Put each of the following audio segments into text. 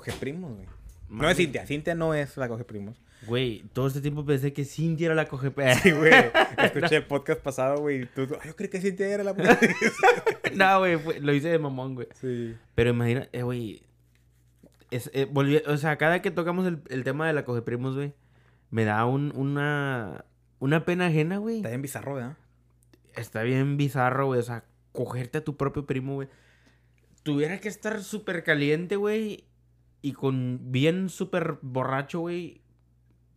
coge primos, güey. No es Cintia. Cintia no es la coge primos. Güey, todo este tiempo pensé que Cintia era la coge Sí, güey. Escuché el podcast pasado, güey. Tú, yo creí que Cintia era la No, güey. Lo hice de mamón, güey. Sí. Pero imagina, eh, güey. Es, eh, volví- o sea, cada que tocamos el, el tema de la coge primos, güey, me da un, una, una pena ajena, güey. Está bien bizarro, ¿verdad? Está bien bizarro, güey. O sea, cogerte a tu propio primo, güey. Tuviera que estar súper caliente, güey. Y con bien súper borracho, güey.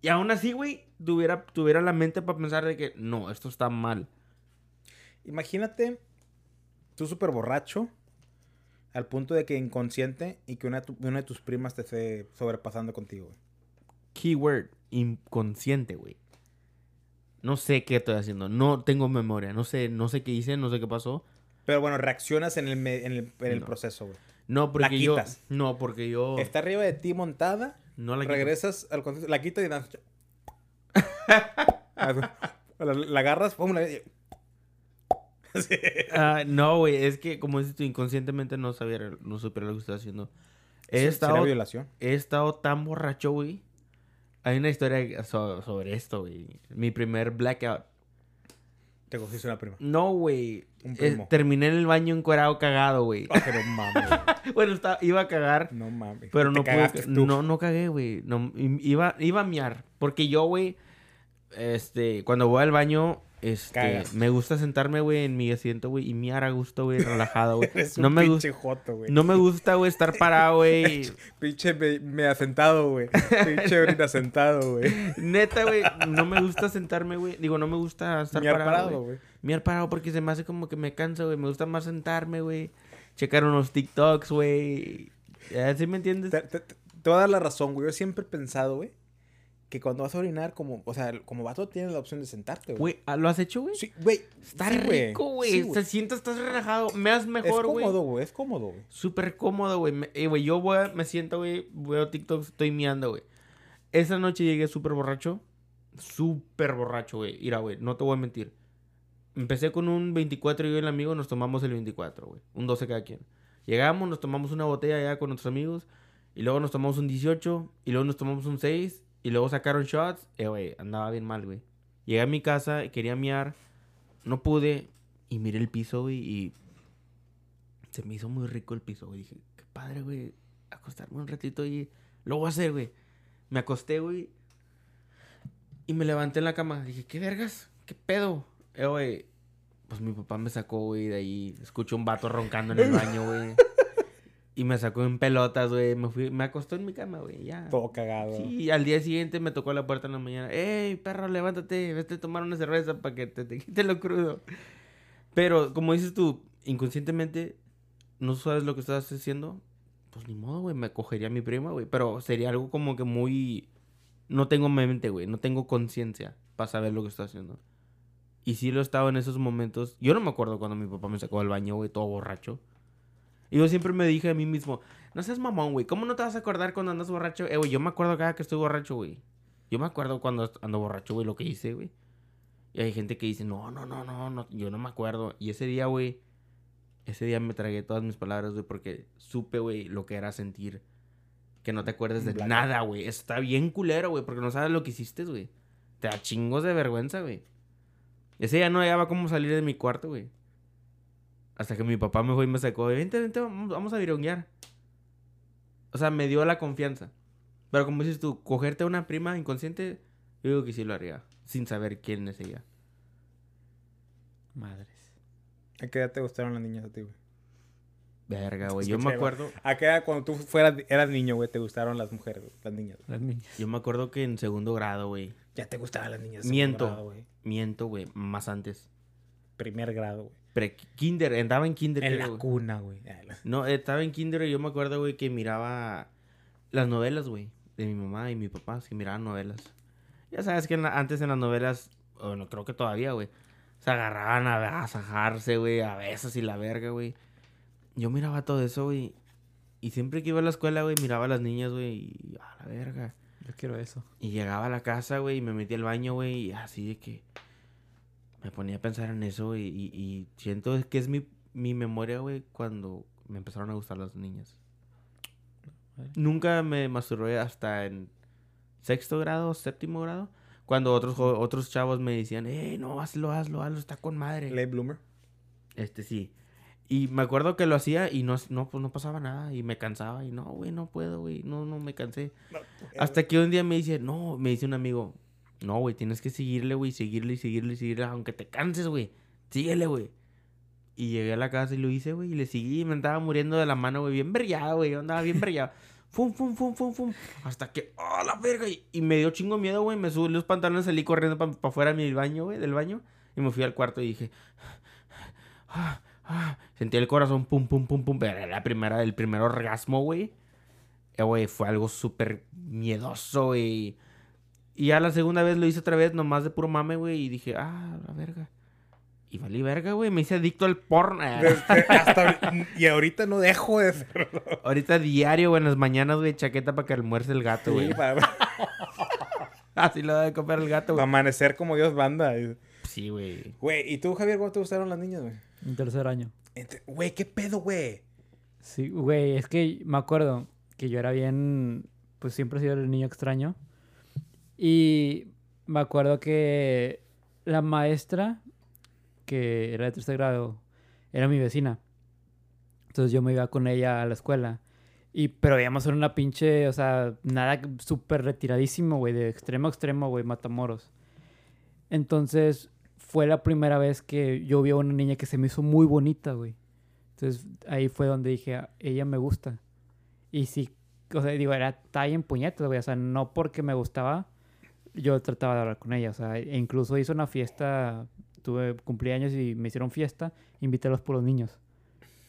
Y aún así, güey, tuviera, tuviera la mente para pensar de que no, esto está mal. Imagínate tú súper borracho al punto de que inconsciente y que una, una de tus primas te esté sobrepasando contigo. güey. Keyword, inconsciente, güey. No sé qué estoy haciendo. No tengo memoria. No sé, no sé qué hice, no sé qué pasó. Pero bueno, reaccionas en el, en el, en el No. proceso, güey. No, porque yo. quitas. No, porque yo. Está arriba de ti montada, No la quito. regresas al contexto, la quitas y la, la agarras, pum, la... Sí. Ah, no, güey, es que como dices tú, inconscientemente no sabía, no supe lo que estaba haciendo. He Sí, estado, ¿Será violación? he estado tan borracho, güey. Hay una historia so- sobre esto, güey. Mi primer blackout. Te cogiste una prima. No, güey. Eh, terminé en el baño encuerado cagado, güey. Ah, pero mames. bueno, estaba, iba a cagar, No mames. pero no pude. No, no cagué, güey. No, iba, iba a miar. Porque yo, güey, este, cuando voy al baño, este, Cagas. me gusta sentarme, güey, en mi asiento, güey, y miar a gusto, güey, relajado, güey. No un me gusta. No me gusta, güey, estar parado, güey. Pinche me, me asentado, güey. Pinche orina sentado, güey. Neta, güey, no me gusta sentarme, güey. Digo, no me gusta estar Miar parado, parado, güey. Miar parado porque se me hace como que me cansa, güey. Me gusta más sentarme, güey. Checar unos TikToks, güey. ¿Sí me entiendes? Te- te voy a dar la razón, güey. Yo siempre he pensado, güey, que cuando vas a orinar, como, o sea, como vato tienes la opción de sentarte, güey. Güey, ¿ah, ¿lo has hecho, güey? Sí, güey. Está sí, rico, güey. Sí, Te sientas, estás relajado. Me das Es mejor, güey. cómodo, güey. Es cómodo, güey. Súper cómodo, güey. Eh, güey, yo voy me siento, güey, veo TikToks, estoy miando, güey. Esa noche llegué súper borracho. Súper borracho, güey. Mira, güey, no te voy a mentir. Empecé con un 24 y yo y el amigo nos tomamos el 24, güey. Un 12 cada quien. Llegamos, nos tomamos una botella allá con nuestros amigos. Y luego nos tomamos un 18. Y luego nos tomamos un 6. Y luego sacaron shots. Eh, güey, andaba bien mal, güey. Llegué a mi casa, quería miar. No pude. Y miré el piso, güey. Y se me hizo muy rico el piso, güey. Dije, qué padre, güey. Acostarme un ratito y lo voy a hacer, güey. Me acosté, güey. Y me levanté en la cama. Dije, ¿qué vergas? ¿Qué pedo? Eh, güey. Pues mi papá me sacó, güey, de ahí. Escuché un vato roncando en el baño, güey. Y me sacó en pelotas, güey. Me fui, me acostó en mi cama, güey. Ya. Todo cagado. Sí, y al día siguiente me tocó la puerta en la mañana. ¡Ey, perro, levántate! Vete a tomar una cerveza para que te, te quite lo crudo. Pero, como dices tú, inconscientemente, no sabes lo que estás haciendo. Pues ni modo, güey, me cogería a mi prima, güey. Pero sería algo como que muy... No tengo mente, güey. No tengo conciencia para saber lo que estoy haciendo. Y sí lo he estado en esos momentos. Yo no me acuerdo cuando mi papá me sacó del baño, güey, todo borracho. Y yo siempre me dije a mí mismo, no seas mamón, güey. ¿Cómo no te vas a acordar cuando andas borracho? Eh, güey, yo me acuerdo cada que estoy borracho, güey. Yo me acuerdo cuando ando borracho, güey, lo que hice, güey. Y hay gente que dice, no, no, no, no, no, yo no me acuerdo. Y ese día, güey, ese día me tragué todas mis palabras, güey, porque supe, güey, lo que era sentir que no te acuerdes de nada, güey. Está bien culero, güey, porque no sabes lo que hiciste, güey. Te da chingos de vergüenza, güey. Ese día no hallaba cómo salir de mi cuarto, güey. Hasta que mi papá me fue y me sacó, vente, vente, vamos, a vironguear. O sea, me dio la confianza. Pero como dices tú, cogerte a una prima inconsciente, yo digo que sí lo haría. Sin saber quién es ella. Madres. ¿A qué edad te gustaron las niñas a ti, güey? Verga, güey. Yo me acuerdo, ¿A qué edad cuando tú fueras, eras niño, güey, te gustaron las mujeres, güey, las niñas? Las niñas. yo me acuerdo que en segundo grado, güey. Ya te gustaban las niñas. Miento. segundo grado, güey. Miento, güey. Más antes. Primer grado, güey. Pre kinder, andaba en kinder. En creo, la güey. cuna, güey. Ah, No, estaba en kinder y yo me acuerdo, güey, que miraba las novelas, güey, de mi mamá y mi papá, que miraban novelas. Ya sabes que en la- antes en las novelas, bueno, creo que todavía, güey, se agarraban a agasajarse, güey, a besos y la verga, güey. Yo miraba todo eso, güey, y siempre que iba a la escuela, güey, miraba a las niñas, güey, y a la verga. Yo quiero eso. Y llegaba a la casa, güey, y me metía al baño, güey, y así de que me ponía a pensar en eso, y, y siento que es mi, mi memoria, güey, cuando me empezaron a gustar las niñas. Nunca me masturbé hasta en sexto grado, séptimo grado. Cuando otros, otros chavos me decían, eh, no, hazlo, hazlo, hazlo, está con madre. Late bloomer. Este sí. Y me acuerdo que lo hacía y no, no, pues no pasaba nada. Y me cansaba. Y no, güey, no puedo, güey. No, no, me cansé. Hasta que un día me dice, no, me dice un amigo, no, güey, tienes que seguirle, güey, seguirle y seguirle y seguirle, aunque te canses, güey. Síguele, güey. Y llegué a la casa y lo hice, güey, y le seguí y me andaba muriendo de la mano, güey, bien brillado, güey, andaba bien brillado. Fum, fum, fum, fum, fum. Hasta que, ¡ah, la verga! Y, y me dio chingo miedo, güey. Me subí los pantalones, salí corriendo para afuera de mi baño, güey, del baño. Y me fui al cuarto y dije, ah, ah. Sentí el corazón, pum, pum, pum, pum. Era la primera, el primer orgasmo, güey. Eh, güey, fue algo súper miedoso, güey. Y ya la segunda vez lo hice otra vez, nomás de puro mame, güey. Y dije, ah, la verga. Y valí verga, güey. Me hice adicto al porno. Desde- hasta- y ahorita no dejo de hacerlo. Ahorita diario, güey, en las mañanas, güey, chaqueta para que almuerce el gato, güey. Sí, para, Así lo de comer el gato, para güey. amanecer como Dios banda. Sí, güey. Güey, ¿y tú, Javier, cómo te gustaron las niñas, güey? En tercer año. Güey, ¿qué pedo, güey? Sí, güey, es que me acuerdo que yo era bien, pues siempre he sido el niño extraño. Y me acuerdo que la maestra, que era de tercer grado, era mi vecina. Entonces yo me iba con ella a la escuela. Y, pero íbamos en una pinche, o sea, nada súper retiradísimo, güey, de extremo a extremo, güey, Matamoros. Entonces fue la primera vez que yo vi a una niña que se me hizo muy bonita, güey. Entonces ahí fue donde dije, "Ah, ella me gusta. Y sí, o sea, digo, era talla en puñetas, güey. O sea, no porque me gustaba, yo trataba de hablar con ella. O sea, e incluso hice una fiesta, tuve cumpleaños y me hicieron fiesta, invité a los puros niños.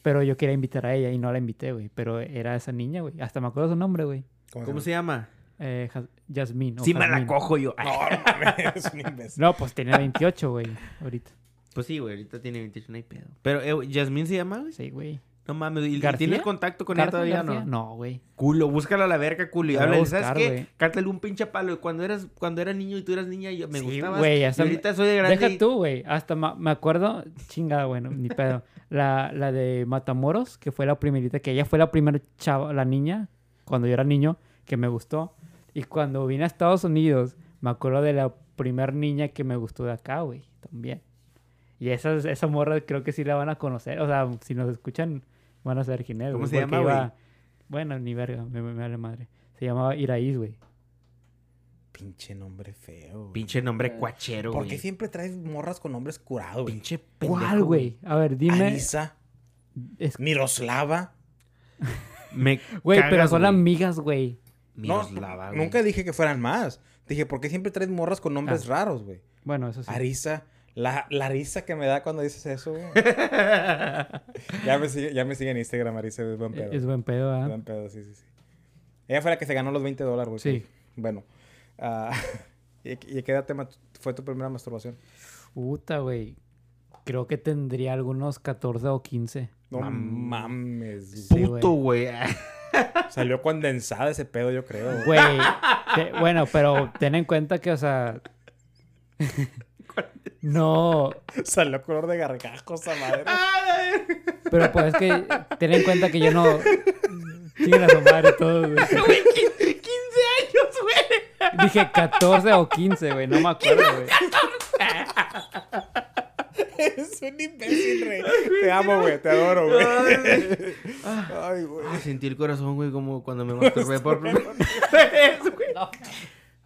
Pero yo quería invitar a ella y no la invité, güey. Pero era esa niña, güey. Hasta me acuerdo su nombre, güey. ¿Cómo se llama? Eh, Jas- Yasmín. o Sí, me la cojo yo. No, no mames, es un imbécil. No, pues tenía 28, güey, ahorita. Pues sí, güey, ahorita tiene 28, no hay pedo. Pero, eh, ¿Yasmín se llama, güey? Sí, güey. No mames, ¿y ¿García? tienes contacto con ella ¿Cártel todavía García? no? No, güey. Culo, búscala a la verga, culo. Y háblale, ¿sabes qué? Cártale un pinche palo. Cuando eras, cuando era niño y tú eras niña, yo me Sí, gustaba. güey, y hasta me- ahorita soy de grande. Deja y- tú, güey. Hasta me acuerdo, chingada, bueno, ni pedo. La, la de Matamoros, que fue la primerita, que ella fue la primera chava, la niña, cuando yo era niño, que me gustó. Y cuando vine a Estados Unidos, me acuerdo de la primer niña que me gustó de acá, güey, también. Y esa, esa morra creo que sí la van a conocer. O sea, si nos escuchan, van a saber quién es. ¿Cómo se llama, güey? iba- Bueno, ni verga, me, me, me vale madre. Se llamaba Iraíz, güey. Pinche nombre feo. Pinche nombre cuachero, ¿Por güey. qué siempre traes morras con nombres curados, güey? Pinche pendejo. ¿Cuál, güey? A ver, dime. Alisa, Es- Miroslava. Me Güey, pero son amigas, güey. No, Miroslava, güey. nunca dije que fueran más. Dije, ¿por qué siempre traes morras con nombres Ah. raros, güey? Bueno, eso sí. Arisa. La, la risa que me da cuando dices eso, güey. ya, me sigue, ya me sigue en Instagram, Arisa. Es buen pedo. Es buen pedo, ¿ah? Buen pedo, sí, sí, sí. Ella fue la que se ganó los 20 dólares, güey. Sí. Bueno. ah, ¿Y y qué edad te fue tu primera masturbación? Puta, güey. Creo que tendría algunos 14 o 15. No Mam- mames. Sí, Puto, güey. Salió condensada ese pedo, yo creo. güey. Güey. te- bueno, pero ten en cuenta que, o sea. No. Salió color de gargajos a madre. Pero pues es que ten en cuenta que yo no. Siguen a su madre todos, güey. 15 años, güey. Dije 14 o 15, güey. No me acuerdo, güey. es un imbécil, rey. Te amo, güey. Te adoro, güey. Ay, güey. Ah, sentí el corazón, güey, como cuando me masturbé por primera vez, güey.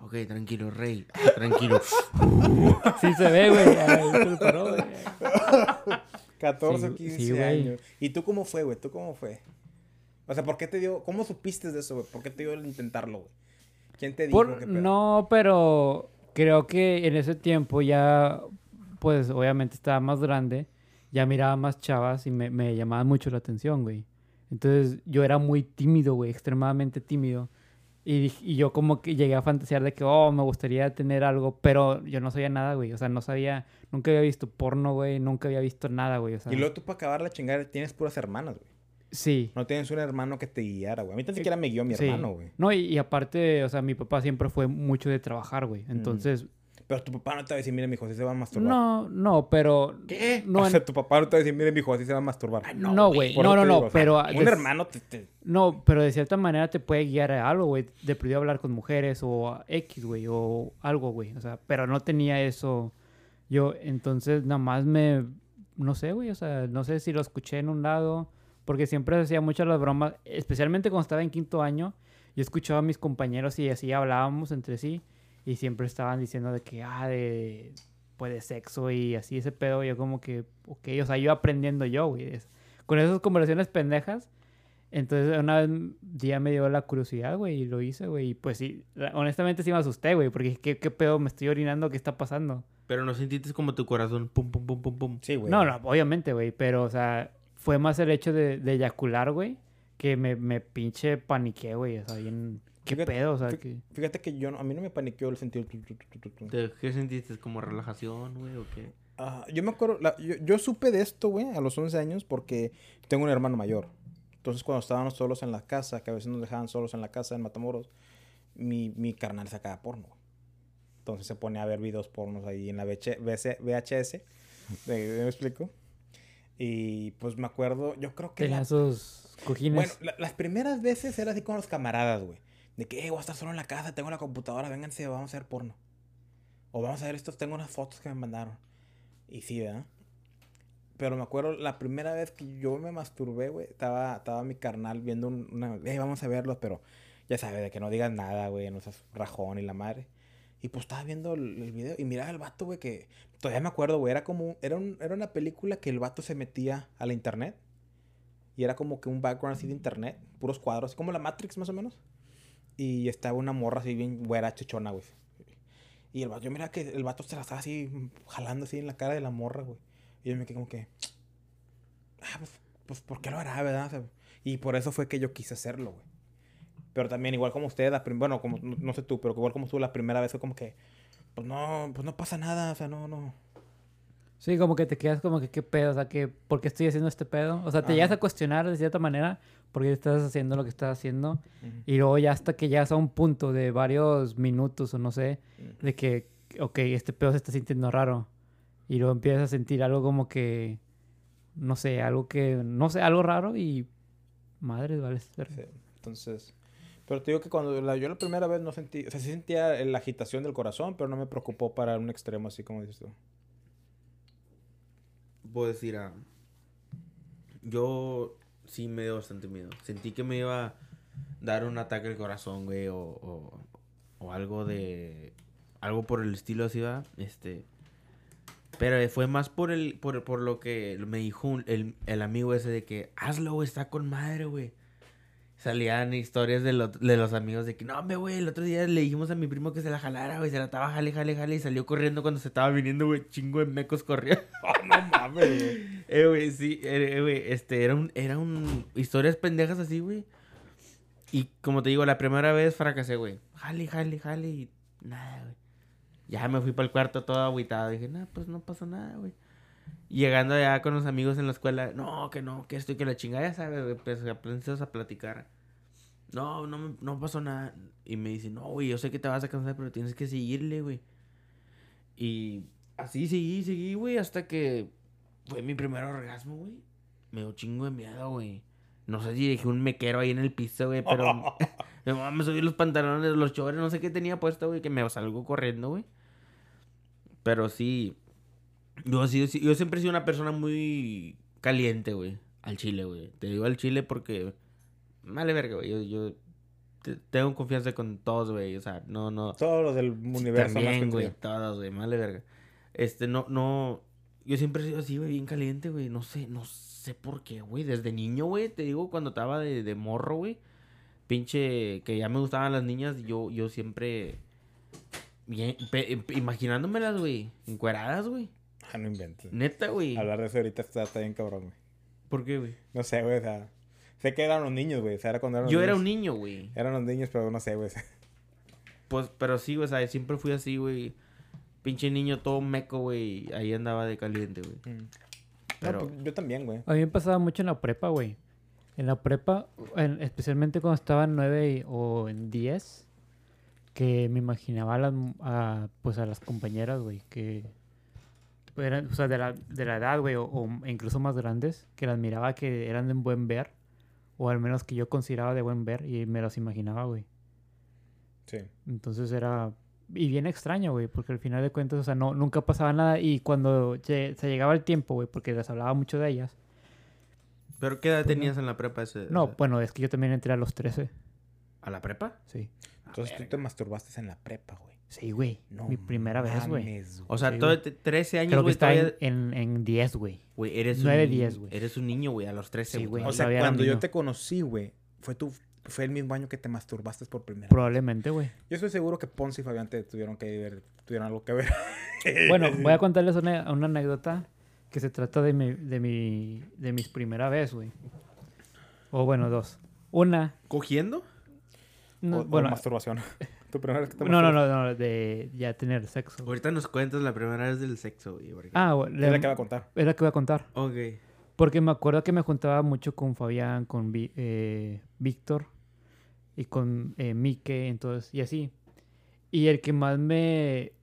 Ok, tranquilo, rey. Ah, Tranquilo. Sí se ve, güey. Ay, se lo paró, güey. 14 o Sí, 15 sí, güey. años. ¿Y tú cómo fue, güey? ¿Tú cómo fue? O sea, ¿por qué te dio... ¿Cómo supiste de eso, güey? ¿Por qué te dio el intentarlo, güey? ¿Quién te dijo Por- no, pero creo que en ese tiempo ya, pues obviamente estaba más grande, ya miraba más chavas y me, me llamaban mucho la atención, güey. Entonces yo era muy tímido, güey, extremadamente tímido. Y, y yo como que llegué a fantasear de que, oh, me gustaría tener algo, pero yo no sabía nada, güey. O sea, no sabía, nunca había visto porno, güey, nunca había visto nada, güey. O sea, Y luego tú para acabar la chingada tienes puras hermanas, güey. sí. No tienes un hermano que te guiara, güey. A mí tan siquiera me guió mi sí. hermano, güey. No, y, y aparte, o sea, mi papá siempre fue mucho de trabajar, güey. Entonces, Pero tu papá no te va a decir, mire, mijo, así se va a masturbar. No, no, pero... ¿Qué? No, o sea, tu papá no te va a decir, mire, mijo, así se va a masturbar. no, güey. No, no, te no, digo, o sea, pero... Un de- hermano te... te- No, pero de cierta manera te puede guiar a algo, güey. De perdido hablar con mujeres o a X, güey, o algo, güey. O sea, pero no tenía eso yo. Entonces, nada más me... No sé, güey. O sea, no sé si lo escuché en un lado. Porque siempre hacía muchas las bromas. Especialmente cuando estaba en quinto año. Yo escuchaba a mis compañeros y así hablábamos entre sí. Y siempre estaban diciendo de que, ah, de... Pues de sexo y así ese pedo. Yo como que, ok. O sea, yo aprendiendo yo, güey. es- Con esas conversaciones pendejas. Entonces, una vez día me dio la curiosidad, güey, y lo hice, güey. Y pues sí, honestamente sí me asusté, güey, porque ¿qué, qué pedo me estoy orinando? ¿Qué está pasando? Pero no sentiste como tu corazón, pum, pum, pum, pum, pum. Sí, güey. No, no, obviamente, güey, pero, o sea, fue más el hecho de, de eyacular, güey, que me, me pinche paniqué, güey. O sea, bien. ¿Qué Fíjate- pedo? O sea, que. Fíjate que yo, no- a mí no me paniqueó el sentido... tu, tu, tu, tu, tu, tu. ¿Te- ¿Qué sentiste? ¿Como relajación, güey, o qué? Ah, yo me acuerdo, la- yo, yo supe de esto, güey, a los 11 años porque tengo un hermano mayor. Entonces, cuando estábamos solos en la casa, que a veces nos dejaban solos en la casa en Matamoros, mi, mi carnal sacaba porno. güey. Entonces se ponía a ver videos pornos ahí en la VH VC VHS. ¿Me, me explico? Y pues me acuerdo, yo creo que... Tenía la- cojines. bueno, la- las primeras veces era así con los camaradas, güey. De que, "Eh, voy a estar solo en la casa, tengo la computadora, vénganse, vamos a hacer porno. O vamos a ver estos, tengo unas fotos que me mandaron. Y sí, ¿verdad? Pero me acuerdo la primera vez que yo me masturbé, güey, estaba, estaba mi carnal viendo un- una... Eh, vamos a verlos, pero ya sabes, de que no digas nada, güey, no seas rajón y la madre. Y pues estaba viendo el, el video y miraba al vato, güey, que... Todavía me acuerdo, güey, era como... Era, un- era una película que el vato se metía a la internet. Y era como que un background así de internet, puros cuadros, como la Matrix más o menos. Y estaba una morra así bien güera, chichona, güey. Y el vato, yo miraba que el vato se la estaba así jalando así en la cara de la morra, güey. Y yo me quedé como que, ah, pues, pues ¿por qué lo hará, verdad? O y por eso fue que yo quise hacerlo, güey. Pero también, igual como usted, la bueno, como, no, no sé tú, pero igual como tú la primera vez fue como que, pues no, pues no pasa nada, o sea, no, no. Sí, como que te quedas como que qué pedo, o sea, que ¿por qué estoy haciendo este pedo? O sea, te Ajá. llegas a cuestionar de cierta manera por qué estás haciendo lo que estás haciendo. Y luego ya hasta que llegas a un punto de varios minutos o no sé, de que, ok, este pedo se está sintiendo raro. Y luego empiezas a sentir algo como que, no sé, algo que, no sé, algo raro y madre, vale. Sí, entonces. Pero te digo que cuando la, yo la primera vez no sentí, o sea, sí sentía la agitación del corazón, pero no me preocupó para un extremo así como dices tú. Puedo decir, ah, yo sí me dio bastante miedo. Sentí que me iba a dar un ataque al corazón, güey, o, o, algo de... Algo por el estilo así, va. Este... Pero fue más por el por, por lo que me dijo el, el amigo ese de que hazlo, güey, está con madre, güey. Salían historias de, lo- de los amigos de que no, hombre, güey, el otro día le dijimos a mi primo que se la jalara, güey, se la estaba jale, jale, jale y salió corriendo cuando se estaba viniendo, güey, chingo de mecos corriendo. no mames, güey. Eh, güey, sí, eh, güey, este, era un, era un, historias pendejas así, güey. Y como te digo, la primera vez fracasé, güey. Jale, jale, jale y nada, güey. Ya me fui para el cuarto todo agüitado. Dije, no, pues no pasó nada, güey. Llegando allá con los amigos en la escuela, no, que no, que esto y que la chingada, ya sabes, pues aprendes a platicar. No, no, no pasó nada. Y me dice, no, güey, yo sé que te vas a cansar, pero tienes que seguirle, güey. Y así seguí, seguí, güey, hasta que fue mi primer orgasmo, güey. Me dio chingo de miedo, güey. No sé si dejé un mequero ahí en el piso, güey, pero me, me subí los pantalones, los chores, no sé qué tenía puesto, güey, que me salgo corriendo, güey. Pero sí, yo, sí, sí- yo siempre he sido una persona muy caliente, güey, al chile, güey. Te digo al chile porque, vale verga, güey, yo, yo te- tengo confianza con todos, güey, o sea, no, no. Todos los del universo También, güey, todos, güey, vale verga. Este, no, no, yo siempre he sido así, güey, bien caliente, güey, no sé, no sé por qué, güey, desde niño, güey, te digo, cuando estaba de, de morro, güey, pinche, que ya me gustaban las niñas, yo, yo siempre, bien, pe- imaginándomelas, güey, encueradas, güey, Ah, no inventes. neta, güey, Hablar de eso ahorita está, está bien cabrón, güey. ¿por qué, güey? No sé, güey, o sea. Sé que eran los niños, güey. O sea, era cuando eran los Yo era niños. un niño, güey, Eran los niños, pero no sé, güey. pues, pero sí, güey, o sea, siempre fui así, güey, pinche niño todo meco, güey, ahí andaba de caliente, güey. Mm. Pero- No, pues, yo también, güey. A mí me pasaba mucho en la prepa, güey. En la prepa, en- especialmente cuando estaba en 9 y- o en 10, que me imaginaba a las, mu- a, pues a las compañeras, güey, que eran, o sea, de la, de la edad, güey, o, o incluso más grandes, que las miraba que eran de buen ver, o al menos que yo consideraba de buen ver, y me las imaginaba, güey. Sí. Entonces era... Y bien extraño, güey, porque al final de cuentas, o sea, no, nunca pasaba nada, y cuando se llegaba el tiempo, güey, porque les hablaba mucho de ellas, ¿Pero qué edad Pues tenías en la prepa ese? no, ese- bueno, es que yo también entré a los 13, ¿A la prepa? sí. Entonces tú te masturbaste en la prepa, güey. Sí, güey, No mi primera vez, güey. O sea, Sí, todo güey. te- 13 años, Creo que güey, está en, todavía... en, en 10, güey. Güey, eres nueve, un... diez, güey. Eres un niño, güey, a los 13, Sí, güey. O sea, Todavía cuando yo te conocí, güey, fue tu fue el mismo año que te masturbaste por primera vez. Probablemente, güey. Yo estoy seguro que Ponce y Fabián te tuvieron que ver, tuvieron algo que ver. Bueno, voy a contarles una, una anécdota que se trata de mi, de mi, de mis primera vez, güey. O bueno, dos. Una, ¿Cogiendo? no, O- o bueno, masturbación. tu primera vez que te no, no, no, no, de ya tener sexo. Ahorita nos cuentas la primera vez del sexo, güey. porque- Ah, güey, Es la que va a contar. es la que voy a contar. Ok. Porque me acuerdo que me juntaba mucho con Fabián, con Vi- eh, Víctor y con eh, Mike, entonces, y así. Y el que más me,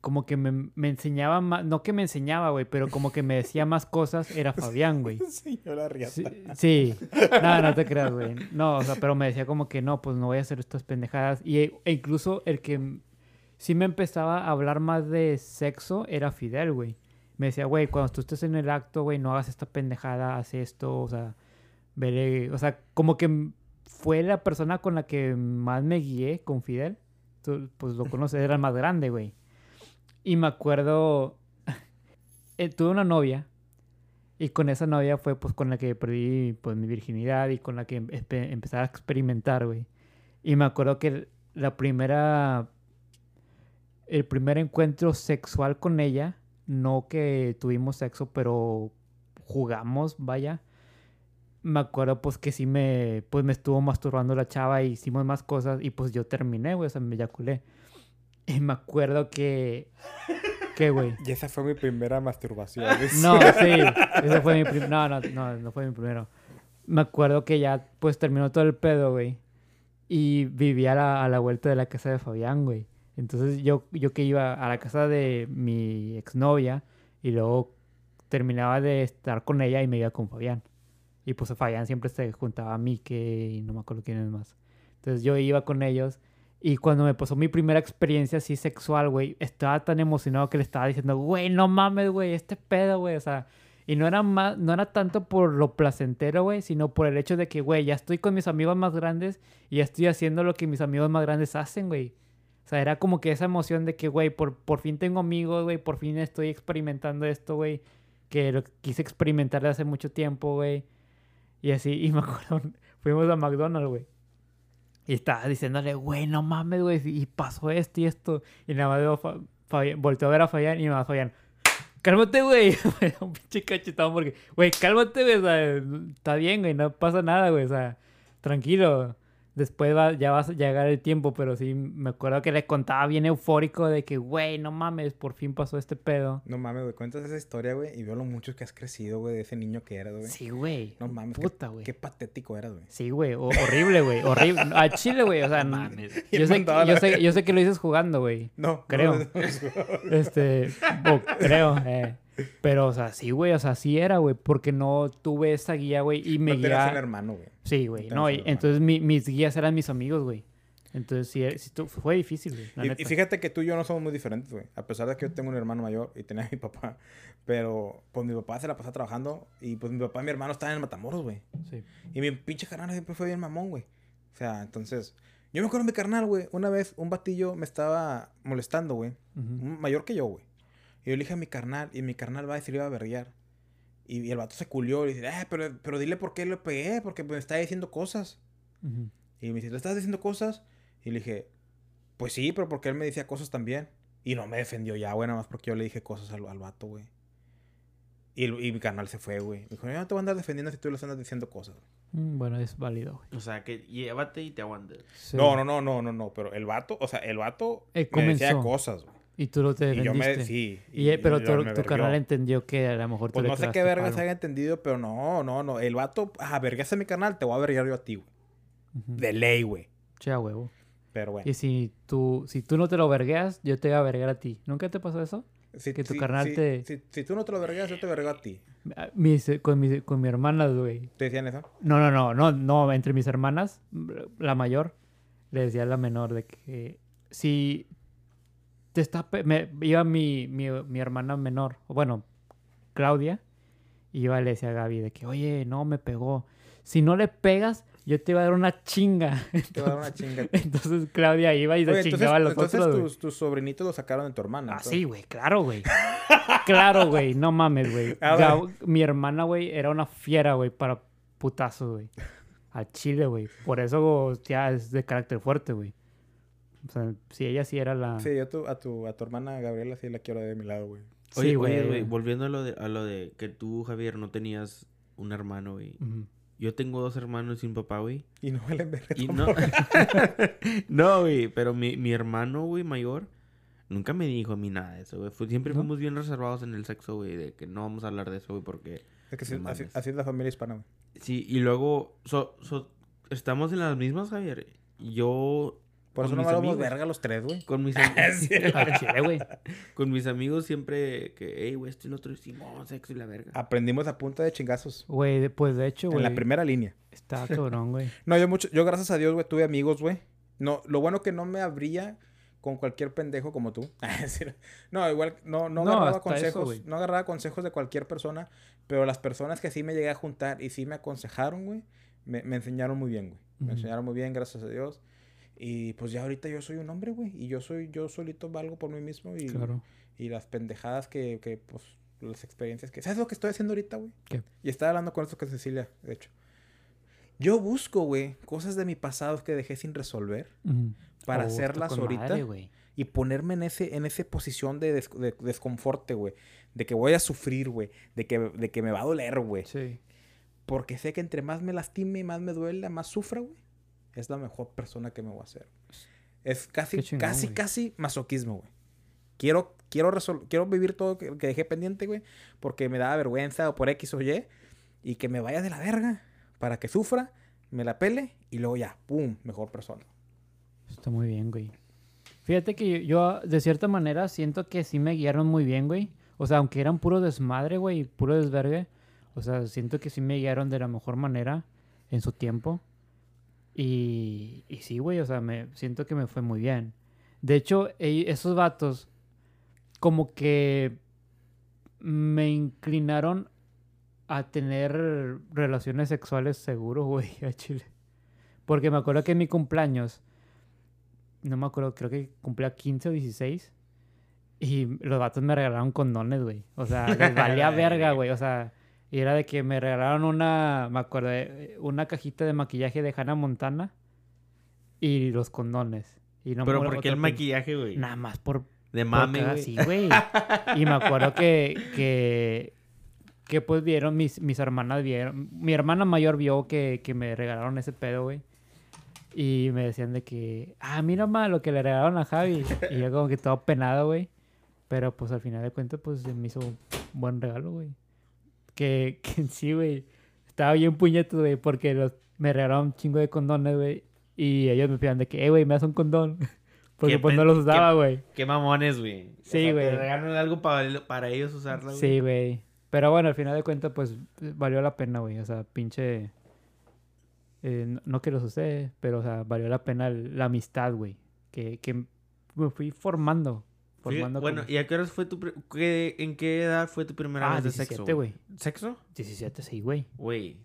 como que me, me enseñaba más, no que me enseñaba, güey, pero como que me decía más cosas era Fabián, güey. Señora Riata. Sí, sí. no, no te creas, güey. No, o sea, pero me decía como que no, pues no voy a hacer estas pendejadas. Y, e incluso el que sí me empezaba a hablar más de sexo era Fidel, güey. Me decía, güey, cuando tú estés en el acto, güey, no hagas esta pendejada, haz esto, o sea, veré, o sea, como que fue la persona con la que más me guié con Fidel. Tú, pues lo conoces, era el más grande, güey. Y me acuerdo, eh, tuve una novia y con esa novia fue pues con la que perdí pues mi virginidad y con la que empe- empecé a experimentar, güey. Y me acuerdo que la primera, el primer encuentro sexual con ella, no que tuvimos sexo, pero jugamos, vaya. Me acuerdo pues que sí me, pues me estuvo masturbando la chava y hicimos más cosas y pues yo terminé, güey, o sea, me eyaculé. Y me acuerdo que, ¿qué, güey? Y esa fue mi primera masturbación. No, sí. Ese fue mi prim- No, no, no, no fue mi primero. Me acuerdo que ya, pues, terminó todo el pedo, güey. Y vivía a la, a la vuelta de la casa de Fabián, güey. Entonces, yo, yo que iba a la casa de mi exnovia y luego terminaba de estar con ella y me iba con Fabián. Y pues Fabián siempre se juntaba a mí, que y no me acuerdo quién es más. Entonces, yo iba con ellos y cuando me pasó mi primera experiencia así sexual, güey, estaba tan emocionado que le estaba diciendo, güey, no mames, güey, este pedo, güey, o sea, y no era más, no era tanto por lo placentero, güey, sino por el hecho de que, güey, ya estoy con mis amigos más grandes y ya estoy haciendo lo que mis amigos más grandes hacen, güey. O sea, era como que esa emoción de que, güey, por, por fin tengo amigos, güey, por fin estoy experimentando esto, güey, que lo quise experimentar hace mucho tiempo, güey. Y así, y me acuerdo, fuimos a McDonald's, güey. Y estaba diciéndole, güey, no mames, güey, y pasó esto y esto. Y nada más Fa- Fabián, volteó a ver a Fabián y nada más Fabián, cálmate, güey. Un pinche cachetón porque, güey, cálmate, güey, está bien, güey, no pasa nada, güey, o sea, tranquilo. Después va- ya vas a llegar el tiempo, pero sí, me acuerdo que le contaba bien eufórico de que, güey, no mames, por fin pasó este pedo. No mames, güey. Cuentas esa historia, güey. Y veo lo mucho que has crecido, güey, de ese niño que eras, güey. Sí, güey. No mames. Puta, güey. Qué patético eras, güey. Sí, güey, horrible, güey, horrible. A Chile, güey, o sea, No mames. yo sé, yo, sé, yo sé que lo dices jugando, güey. No. Creo. no, no, Este, creo, eh. Pero, o sea, sí, güey, o sea, sí era, güey, porque no tuve esa guía, güey, y me no guía... hermano, güey. Sí, güey, no y entonces mi- mis guías eran mis amigos, güey. Entonces sí, eh, sí fue difícil, güey, Y, fíjate que tú y yo no somos muy diferentes, güey. A pesar de que yo tengo un hermano mayor y tenía a mi papá. Pero, pues mi papá se la pasaba trabajando. Y pues mi papá y mi hermano estaban en Matamoros, güey. Sí. Y mi pinche carnal siempre fue bien mamón, güey. O sea, entonces. Yo me acuerdo de mi carnal, güey. Una vez un batillo me estaba molestando, güey. Mayor que yo, güey. Y yo le dije a mi carnal. Y mi carnal va a decir, iba a verguiar. Y, y el vato se culió. Y dice, eh, pero, pero dile por qué le pegué. Porque me está diciendo cosas. Y me dice, ¿le estás diciendo cosas? Y le dije, pues sí, pero porque él me decía cosas también. Y no me defendió ya, güey, nada más porque yo le dije cosas al, al vato, güey. Y, y mi canal se fue, güey. Me dijo, yo no te voy a andar defendiendo si tú le andas diciendo cosas. güey". Mm, Bueno, es válido, güey. O sea, que llévate y te aguantes. Sí. No, no, no, no, no, no. Pero el vato, o sea, el vato Él me decía cosas, güey. Y tú lo te Y yo me defendiste. sí. Y, eh, pero y tu, me tu verguió. canal entendió que a lo mejor Pues no sé qué vergas palo. haya entendido, pero no, no, no. El vato, ah, vergas a mi canal, te voy a vergar yo a ti, güey. De ley, güey. Che, huevo. Pero bueno. Y si tú, si tú no te lo vergueas, yo te voy a verguear a ti. ¿Nunca te pasó eso? Si, que tu si- carnal si- te- Si, si tú no te lo vergas, yo te vergo a ti. Ah, mis- con, mis, con mi hermana, güey. ¿Te decían eso? No, no, no, no, no, entre mis hermanas, la mayor, le decía a la menor de que si te está, me, iba mi, mi, mi hermana menor, bueno, Claudia, y yo le decía a Gaby de que, oye, no, me pegó. Si no le pegas, yo te iba a dar una chinga. Te va a dar una chinga. Entonces Claudia iba y se Oye, entonces, chingaba a los entonces otros, tus, tus sobrinitos los sacaron de tu hermana. Ah, entonces. sí, güey, claro, güey. claro, güey, no mames, güey. Mi hermana, güey, era una fiera, güey, para putazos, güey. Al chile, güey. Por eso ya es de carácter fuerte, güey. O sea, si ella sí era la... Sí, yo tu- a, tu, a tu hermana Gabriela sí la quiero de mi lado, güey. Oye, Sí, oye, güey. güey, volviendo a lo, de, a lo de que tú, Javier, no tenías un hermano, güey. Yo tengo dos hermanos sin papá, güey. Y no valen verga Y no, no, güey, pero mi, mi hermano, güey, mayor, nunca me dijo a mí nada de eso, güey. Fue- siempre ¿No? fuimos bien reservados en el sexo, güey, de que no vamos a hablar de eso, güey, porque... Es que No así es la familia hispana, güey. Sí, y luego, so- so- estamos en las mismas, Javier. Yo, Por eso Con no hablamos amigos. verga los tres, güey. con mis, am- Al chile, güey. con mis amigos siempre que, hey, güey, esto y lo otro, hicimos sexo y la verga. Aprendimos a punta de chingazos. Güey, pues de hecho, En güey. la primera línea. Está cabrón, güey. No, yo mucho, yo gracias a Dios, güey, tuve amigos, güey. No, lo bueno que no me abría con cualquier pendejo como tú. Decir, no, igual, no, no, No, agarraba eso, consejos, no agarraba consejos de cualquier persona, pero las personas que sí me llegué a juntar y sí me aconsejaron, güey, me, me enseñaron muy bien, güey. Me enseñaron muy bien, gracias a Dios. Y pues ya ahorita yo soy un hombre, güey, y yo soy, yo solito valgo por mí mismo y, Claro. y las pendejadas que, que, pues, las experiencias que... ¿Sabes lo que estoy haciendo ahorita, güey? ¿Qué? Y estaba hablando con esto con Cecilia, de hecho. Yo busco, güey, cosas de mi pasado que dejé sin resolver para Oh, hacerlas ahorita madre, y ponerme en ese en esa posición de, des- de desconforte, güey. De que voy a sufrir, güey. De que, de que me va a doler, güey. Sí. Porque sé que entre más me lastime, más me duela, más sufra, güey. Es la mejor persona que me voy a hacer. Es casi, chingón, casi, casi masoquismo, güey. Quiero, quiero, quiero vivir todo que, que dejé pendiente, güey. Porque me da vergüenza o por X o Y. Y que me vaya de la verga. Para que sufra, me la pele y luego ya, ¡pum! Mejor persona. Está muy bien, güey. Fíjate que yo, yo, de cierta manera, siento que sí me guiaron muy bien, güey. O sea, aunque eran puro desmadre, güey, puro desvergue. O sea, siento que sí me guiaron de la mejor manera en su tiempo. Y, y sí, güey, o sea, me siento que me fue muy bien. De hecho, e- esos vatos como que me inclinaron a tener relaciones sexuales seguros, güey, a Chile. Porque me acuerdo que en mi cumpleaños, no me acuerdo, creo que cumplía 15 o 16. Y los vatos me regalaron condones, güey. O sea, les valía verga, güey. O sea, y era de que me regalaron una, me acuerdo, una cajita de maquillaje de Hannah Montana y los condones. Y no Pero ¿por qué el maquillaje, güey? Nada más por De mame, cada- güey. Sí, güey. Y me acuerdo que, que, que pues vieron, mis, mis hermanas vieron, mi hermana mayor vio que, que me regalaron ese pedo, güey. Y me decían de que, ah, mira más lo que le regalaron a Javi. Y yo como que todo penado, güey. Pero pues al final de cuentas, pues se me hizo un buen regalo, güey. Que, que sí, güey, estaba bien puñeto, güey, porque los, me regalaron un chingo de condones, güey. Y ellos me pedían de que, eh, güey, me das un condón. Porque pues no los usaba, güey. Qué mamones, güey. Sí, O sea, güey. Regalan algo para, para ellos usarlo, güey. Sí, güey. Pero bueno, al final de cuentas, pues valió la pena, güey. O sea, pinche. eh, no, no que los usé, pero, o sea, valió la pena la amistad, güey. Que, que me fui formando. Formando Bueno, como- ¿y a qué horas fue tu... qué- ¿En qué edad fue tu primera Ah, vez de 17, sexo? güey. ¿Sexo? 17, sí, güey. Güey.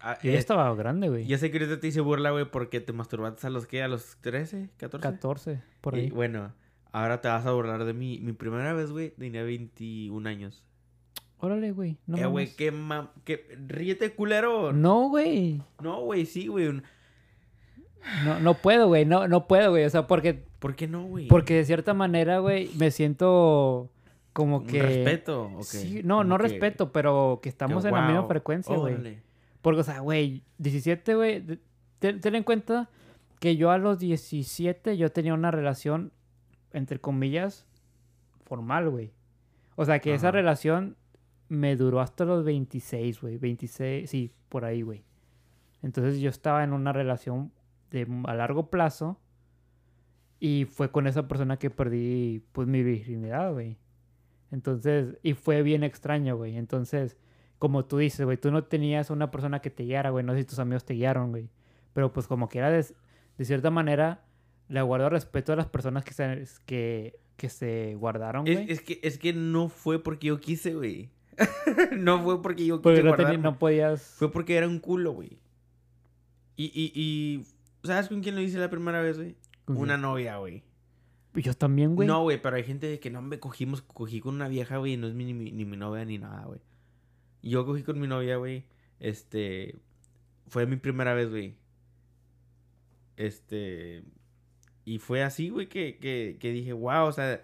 Ah, Yo eh, ya estaba grande, güey. Ya sé que ahorita te hice burla, güey, porque te masturbaste a los qué, a los 13, 14. 14, por Y ahí. bueno, ahora te vas a burlar de mí. Mi primera vez, güey, tenía 21 años. Órale, güey. No, eh, güey, qué mam... Qué... Ríete, culero. no, güey. No, güey, sí, güey. un- No, no puedo, güey. No, no puedo, güey. O sea, porque, ¿Por qué no, güey? porque de cierta manera, güey, me siento como ¿Un que... respeto? ¿o qué? Sí, no, no que- respeto, pero que estamos que, en la misma frecuencia, güey. Porque, o sea, güey, 17, güey, ten, ten en cuenta que yo a los 17 yo tenía una relación, entre comillas, formal, güey. O sea, que esa relación me duró hasta los 26, güey. 26, sí, por ahí, güey. Entonces yo estaba en una relación de, a largo plazo Y fue con esa persona que perdí, pues, mi virginidad, güey. Entonces, y fue bien extraño, güey. Entonces, como tú dices, güey, tú no tenías una persona que te guiara, güey. No sé si tus amigos te guiaron, güey. Pero pues como quiera, de, de cierta manera, le guardo respeto a las personas que se, que, que se guardaron, güey. Es, es que, es que no fue porque yo quise, güey. no fue porque yo quise Porque no, tenía- guardarme. no podías... Fue porque era un culo, güey. Y, y, y... ¿Sabes con quién lo hice la primera vez, güey? ¿Con Una quién? novia, güey. Yo también, güey. No, güey, pero hay gente que no me cogimos, cogí con una vieja, güey, y no es mi, ni, mi, ni mi novia ni nada, güey. Yo cogí con mi novia, güey. Este. Fue mi primera vez, güey. Este. Y fue así, güey, que, que, que dije, wow, o sea,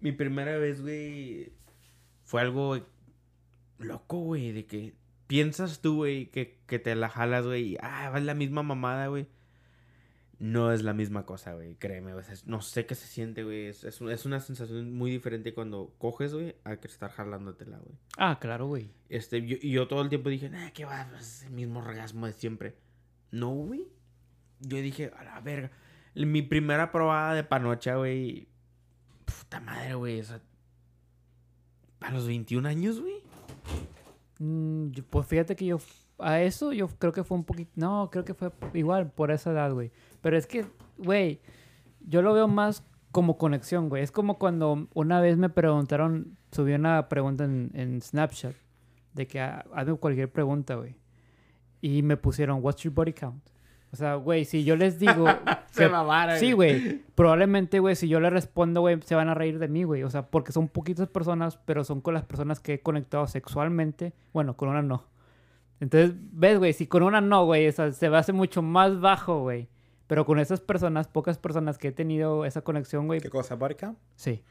mi primera vez, güey, fue algo loco, güey, de que piensas tú, güey, que, que te la jalas, güey, y ah, es la misma mamada, güey. No es la misma cosa, güey, créeme, güey. No sé qué se siente, güey. Es, es, un- es una sensación muy diferente cuando coges, güey, a que estar jalándotela, güey. Ah, claro, güey. Este, yo, y yo todo el tiempo dije, nah, qué va, es el mismo orgasmo de siempre. No, güey. Yo dije, a la verga. Mi primera probada de panocha, güey. Puta madre, güey. O sea, a los 21 años, güey. Mm, pues fíjate que yo a eso yo creo que fue un poquito no creo que fue igual por esa edad güey pero es que güey yo lo veo más como conexión güey es como cuando una vez me preguntaron subí una pregunta en, en Snapchat de que hazme cualquier pregunta güey y me pusieron what's your body count o sea güey si yo les digo Se Sí, güey. Probablemente, güey, si yo le respondo, güey, se van a reír de mí, güey. O sea, porque son poquitas personas, pero son con las personas que he conectado sexualmente. Bueno, con una no. Entonces, ves, güey, si con una no, güey, o sea, se me hace mucho más bajo, güey. Pero con esas personas, pocas personas que he tenido esa conexión, güey. ¿Qué cosa, count? Sí.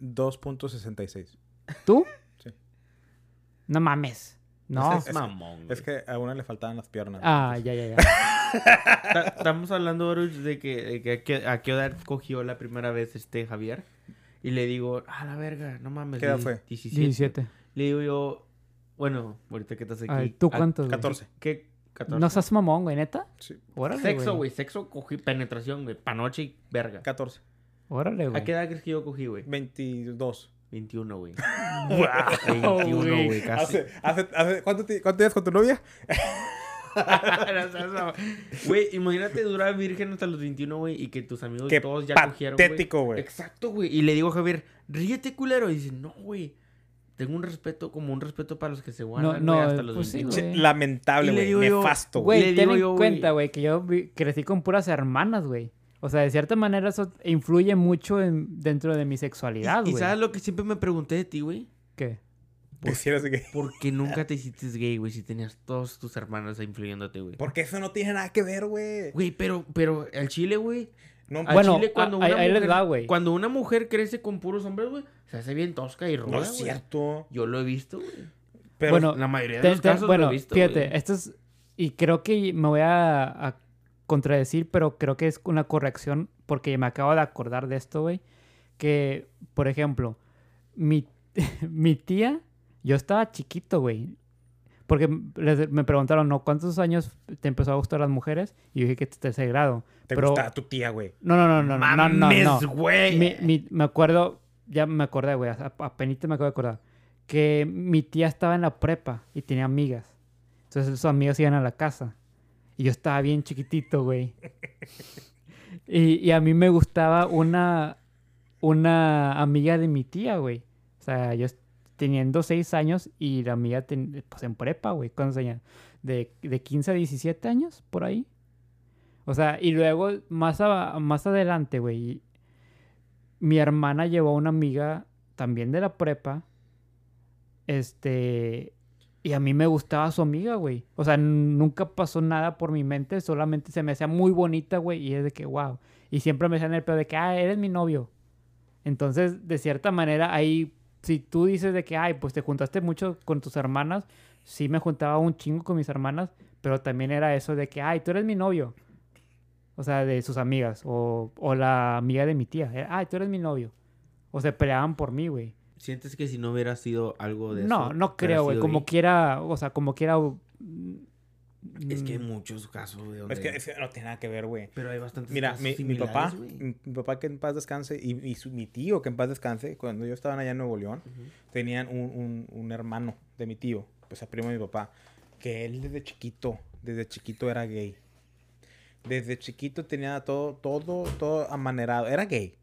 2.66. ¿Tú? Sí. No mames. No. Es- es- Mamón. Es que a una le faltaban las piernas. Ah, ya, ya, ya. Ta- Estamos hablando, Baruch, de que, de que a, qué, a qué edad cogió la primera vez este Javier. Y le digo, a la verga, no mames. ¿Qué edad fue? 17. 17. Le digo yo, bueno, ahorita que estás aquí. Ay, ¿tú ¿a- cuántos, güey? 14. ¿Qué? 14. No seas mamón, güey, neta. Sí, Órale, Sexo, güey. Sexo cogí penetración, güey. Panoche y verga. 14. Órale, güey. ¿A qué edad crees que yo cogí, güey? 22. 21, güey. Wow, 21, güey, casi. Hace, hace, hace- ¿cuánto, ti- ¿Cuánto tienes con tu novia? Güey, imagínate durar virgen hasta los 21, güey, y que tus amigos Qué todos ya cogieron, güey. patético, güey. Exacto, güey. Y le digo a Javier, ríete, culero. Y dice, no, güey. Tengo un respeto, como un respeto para los que se guardan, no, güey, hasta los pues sí, 21. güey. Che, Lamentable, güey. yo, Nefasto, güey. Güey, ten digo en yo, güey. cuenta, güey, que yo vi- crecí con puras hermanas, güey. O sea, de cierta manera eso influye mucho en- dentro de mi sexualidad, ¿Y, y güey. sabes lo que siempre me pregunté de ti, güey? ¿Qué? Eres gay. ¿Por qué nunca te hiciste gay, güey? Si tenías todos tus hermanos influyéndote, güey. Porque eso no tiene nada que ver, güey. Güey, pero, pero al chile, güey. No, Bueno, chile, cuando a- una les mujer- va, güey. Cuando una mujer crece con puros hombres, güey, se hace bien tosca y ruda, no es güey. cierto. Yo lo he visto, güey. Pero Bueno, La mayoría de los casos bueno, lo he visto, fíjate, güey. esto es... Y creo que me voy a, a contradecir, pero creo que es una corrección porque me acabo de acordar de esto, güey. Que, por ejemplo, mi, mi tía, yo estaba chiquito, güey. Porque les- me preguntaron, ¿no? ¿Cuántos años te empezó a gustar las mujeres? Y yo dije que tercer grado. te pero- gusta tu tía, güey. No, no, no, no, no, no, no, Mames, no. güey. Mi- mi- me acuerdo, ya me acordé, güey, apenas me acabo de acordar, que mi tía estaba en la prepa y tenía amigas. Entonces sus amigos iban a la casa. Y yo estaba bien chiquitito, güey. Y, y a mí me gustaba una, una amiga de mi tía, güey. O sea, yo teniendo seis años y la amiga, ten- pues en prepa, güey. ¿Cuántos años? De, de 15 a 17 años, por ahí. O sea, y luego más, a- más adelante, güey, mi hermana llevó a una amiga también de la prepa. Este. Y a mí me gustaba su amiga, güey. O sea, nunca pasó nada por mi mente. Solamente se me hacía muy bonita, güey. Y es de que, wow. Y siempre me decían el pedo de que, ah, eres mi novio. Entonces, de cierta manera, ahí, si tú dices de que, ay, pues te juntaste mucho con tus hermanas. Sí me juntaba un chingo con mis hermanas. Pero también era eso de que, ay, tú eres mi novio. O sea, de sus amigas. O, o la amiga de mi tía. Ay, tú eres mi novio. O se peleaban por mí, güey. ¿Sientes que si no hubiera sido algo de eso? No, no creo, güey. Como gay? quiera, o sea, como quiera. Es que hay Mm, muchos casos, güey. donde- Es que es- no tiene nada que ver, güey. Pero hay bastantes Mira, casos mi, mi papá, mi, mi papá que en paz descanse, y, y su- mi tío que en paz descanse, cuando yo estaba allá en Nuevo León, tenían un, un- un hermano de mi tío, pues a primo de mi papá, que él desde chiquito, desde chiquito era gay. Desde chiquito tenía todo, todo, todo amanerado. Era gay.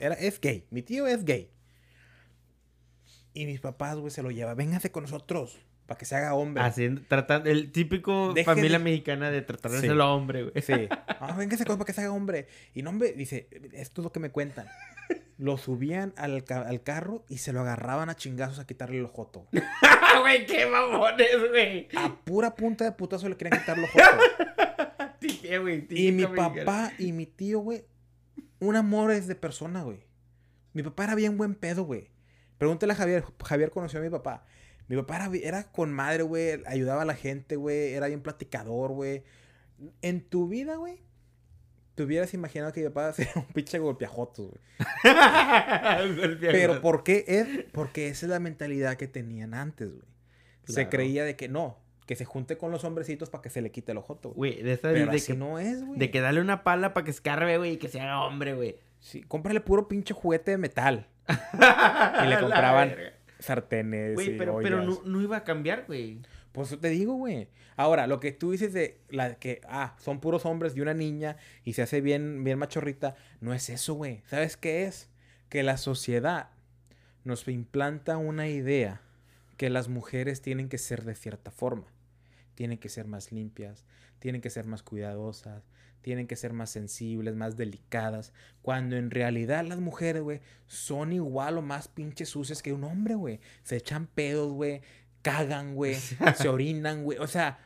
Era, es gay. Mi tío es gay. Y mis papás, güey, se lo llevan. Véngase con nosotros. Para que se haga hombre. Haciendo, tratando, el típico Deje familia de- mexicana de tratar de Sí. ser hombre, güey. Sí. Ah, véngase para que se haga hombre. Y no, hombre, dice, esto es lo que me cuentan. Lo subían al, ca- al carro y se lo agarraban a chingazos a quitarle el ojoto. Güey, qué mamones, güey. A pura punta de putazo le querían quitar el ojoto. Típica, güey, Y mi papá y mi tío, güey, un amor es de persona, güey. Mi papá era bien buen pedo, güey. Pregúntale a Javier. Javier conoció a mi papá. Mi papá era, con madre, güey. Ayudaba a la gente, güey. Era bien platicador, güey. En tu vida, güey, te hubieras imaginado que mi papá sería un pinche golpeajotos, güey. Pero ¿por qué es? Porque esa es la mentalidad que tenían antes, güey. Se creía de que no, que se junte con los hombrecitos para que se le quite el ojoto, güey. Güey, de esa Pero de así que, no es, güey. de que dale una pala para que escarbe, güey, y que se haga hombre, güey. Sí, cómprale puro pinche juguete de metal. y le compraban sartenes Güey, pero, pero ollas. no, no iba a cambiar, güey. Pues te digo, güey. Ahora, lo que tú dices de la que, ah, son puros hombres y una niña y se hace bien, bien machorrita, no es eso, güey. ¿Sabes qué es? Que la sociedad nos implanta una idea que las mujeres tienen que ser de cierta forma. Tienen que ser más limpias, tienen que ser más cuidadosas, tienen que ser más sensibles, más delicadas. Cuando en realidad las mujeres, güey, son igual o más pinches sucias que un hombre, güey. Se echan pedos, güey. Cagan, güey. se orinan, güey. O sea,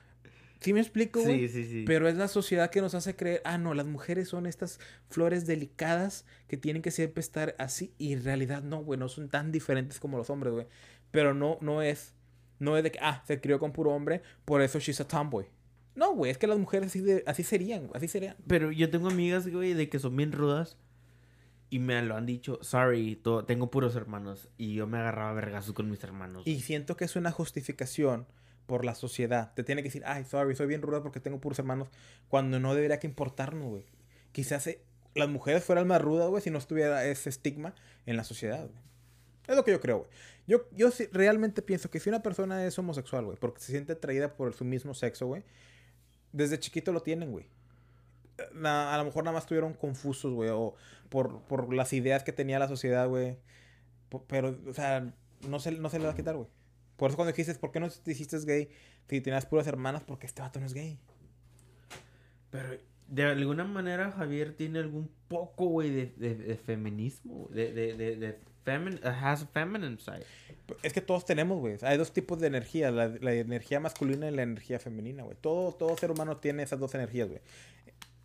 ¿sí me explico, güey? Sí, sí, sí. Pero es la sociedad que nos hace creer, ah, no, las mujeres son estas flores delicadas que tienen que siempre estar así. Y en realidad no, güey, no son tan diferentes como los hombres, güey. Pero no, no es, no es de que, ah, se crió con puro hombre, por eso she's a tomboy. No, güey, es que las mujeres así, de- así serían, así serían. Pero yo tengo amigas, güey, de que son bien rudas. Y me lo han dicho, sorry, to- tengo puros hermanos. Y yo me agarraba vergazos con mis hermanos. Y siento que es una justificación por la sociedad. Te tiene que decir, ay, sorry, soy bien ruda porque tengo puros hermanos, cuando no debería que importarnos, güey. Quizás eh, las mujeres fueran más rudas, güey, si no estuviera ese estigma en la sociedad, güey. Es lo que yo creo, güey. Yo, yo realmente pienso que si una persona es homosexual, güey, porque se siente atraída por su mismo sexo, güey, desde chiquito lo tienen, güey. Na- a lo mejor nada más estuvieron confusos, güey, o por, por las ideas que tenía la sociedad, güey. Pero, o sea, no se, no se le va a quitar, güey. Por eso cuando dijiste, ¿por qué no te hiciste gay si tenías puras hermanas? Porque este vato no es gay. Pero de alguna manera Javier tiene algún poco, güey, de, de, de feminismo. De, de has a feminine side. Es que todos tenemos, güey. Hay dos tipos de energía, la, energía masculina y la energía femenina, güey. Todo, todo ser humano tiene esas dos energías, güey.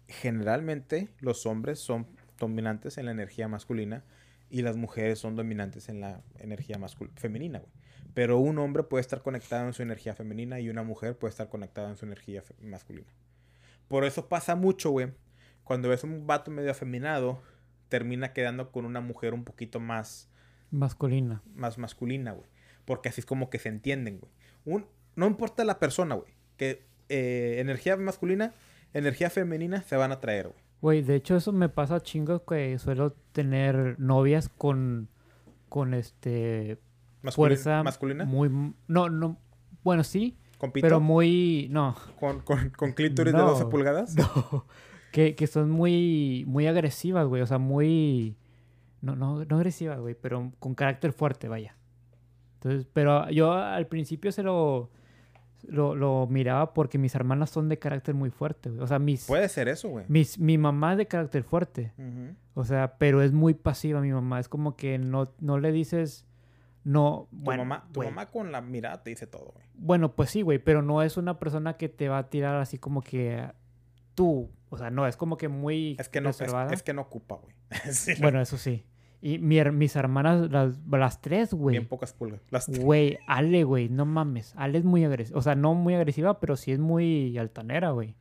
Generalmente los hombres son dominantes en la energía masculina y las mujeres son dominantes en la energía femenina, güey. Pero un hombre puede estar conectado en su energía femenina y una mujer puede estar conectada en su energía masculina. Por eso pasa mucho, güey. Cuando ves un vato medio afeminado, termina quedando con una mujer un poquito más Masculina. más masculina, güey. Porque así es como que se entienden, güey. Un, no importa la persona, güey. Que eh, energía masculina, energía femenina se van a traer, güey. Güey, de hecho eso me pasa chingo que suelo tener novias con, con este, Masculina, fuerza masculina. muy, no, no, bueno, sí, Con pito. pero muy, no, Con, con, con clítoris de No. 12 pulgadas. no, que, que son muy, muy agresivas, güey, o sea, muy, no, no, no agresivas, güey, pero con carácter fuerte, vaya. Entonces, pero yo al principio se lo, lo, lo miraba porque mis hermanas son de carácter muy fuerte, güey. O sea, mis, Puede ser eso, güey. mis, mi mamá es de carácter fuerte. O sea, pero es muy pasiva mi mamá. Es como que no, no le dices. No. Tu, bueno, mamá, tu mamá con la mirada te dice todo, güey. Bueno, pues sí, güey. Pero no es una persona que te va a tirar así como que tú. O sea, no, es como que muy Es que no, es, es que no ocupa, güey. Sí, Bueno, eso sí. Y mi mis hermanas, las, las tres, güey. Bien pocas pulgas. Las Güey, Ale, güey, no mames. Ale es muy agresiva. O sea, no muy agresiva, pero sí es muy altanera, güey.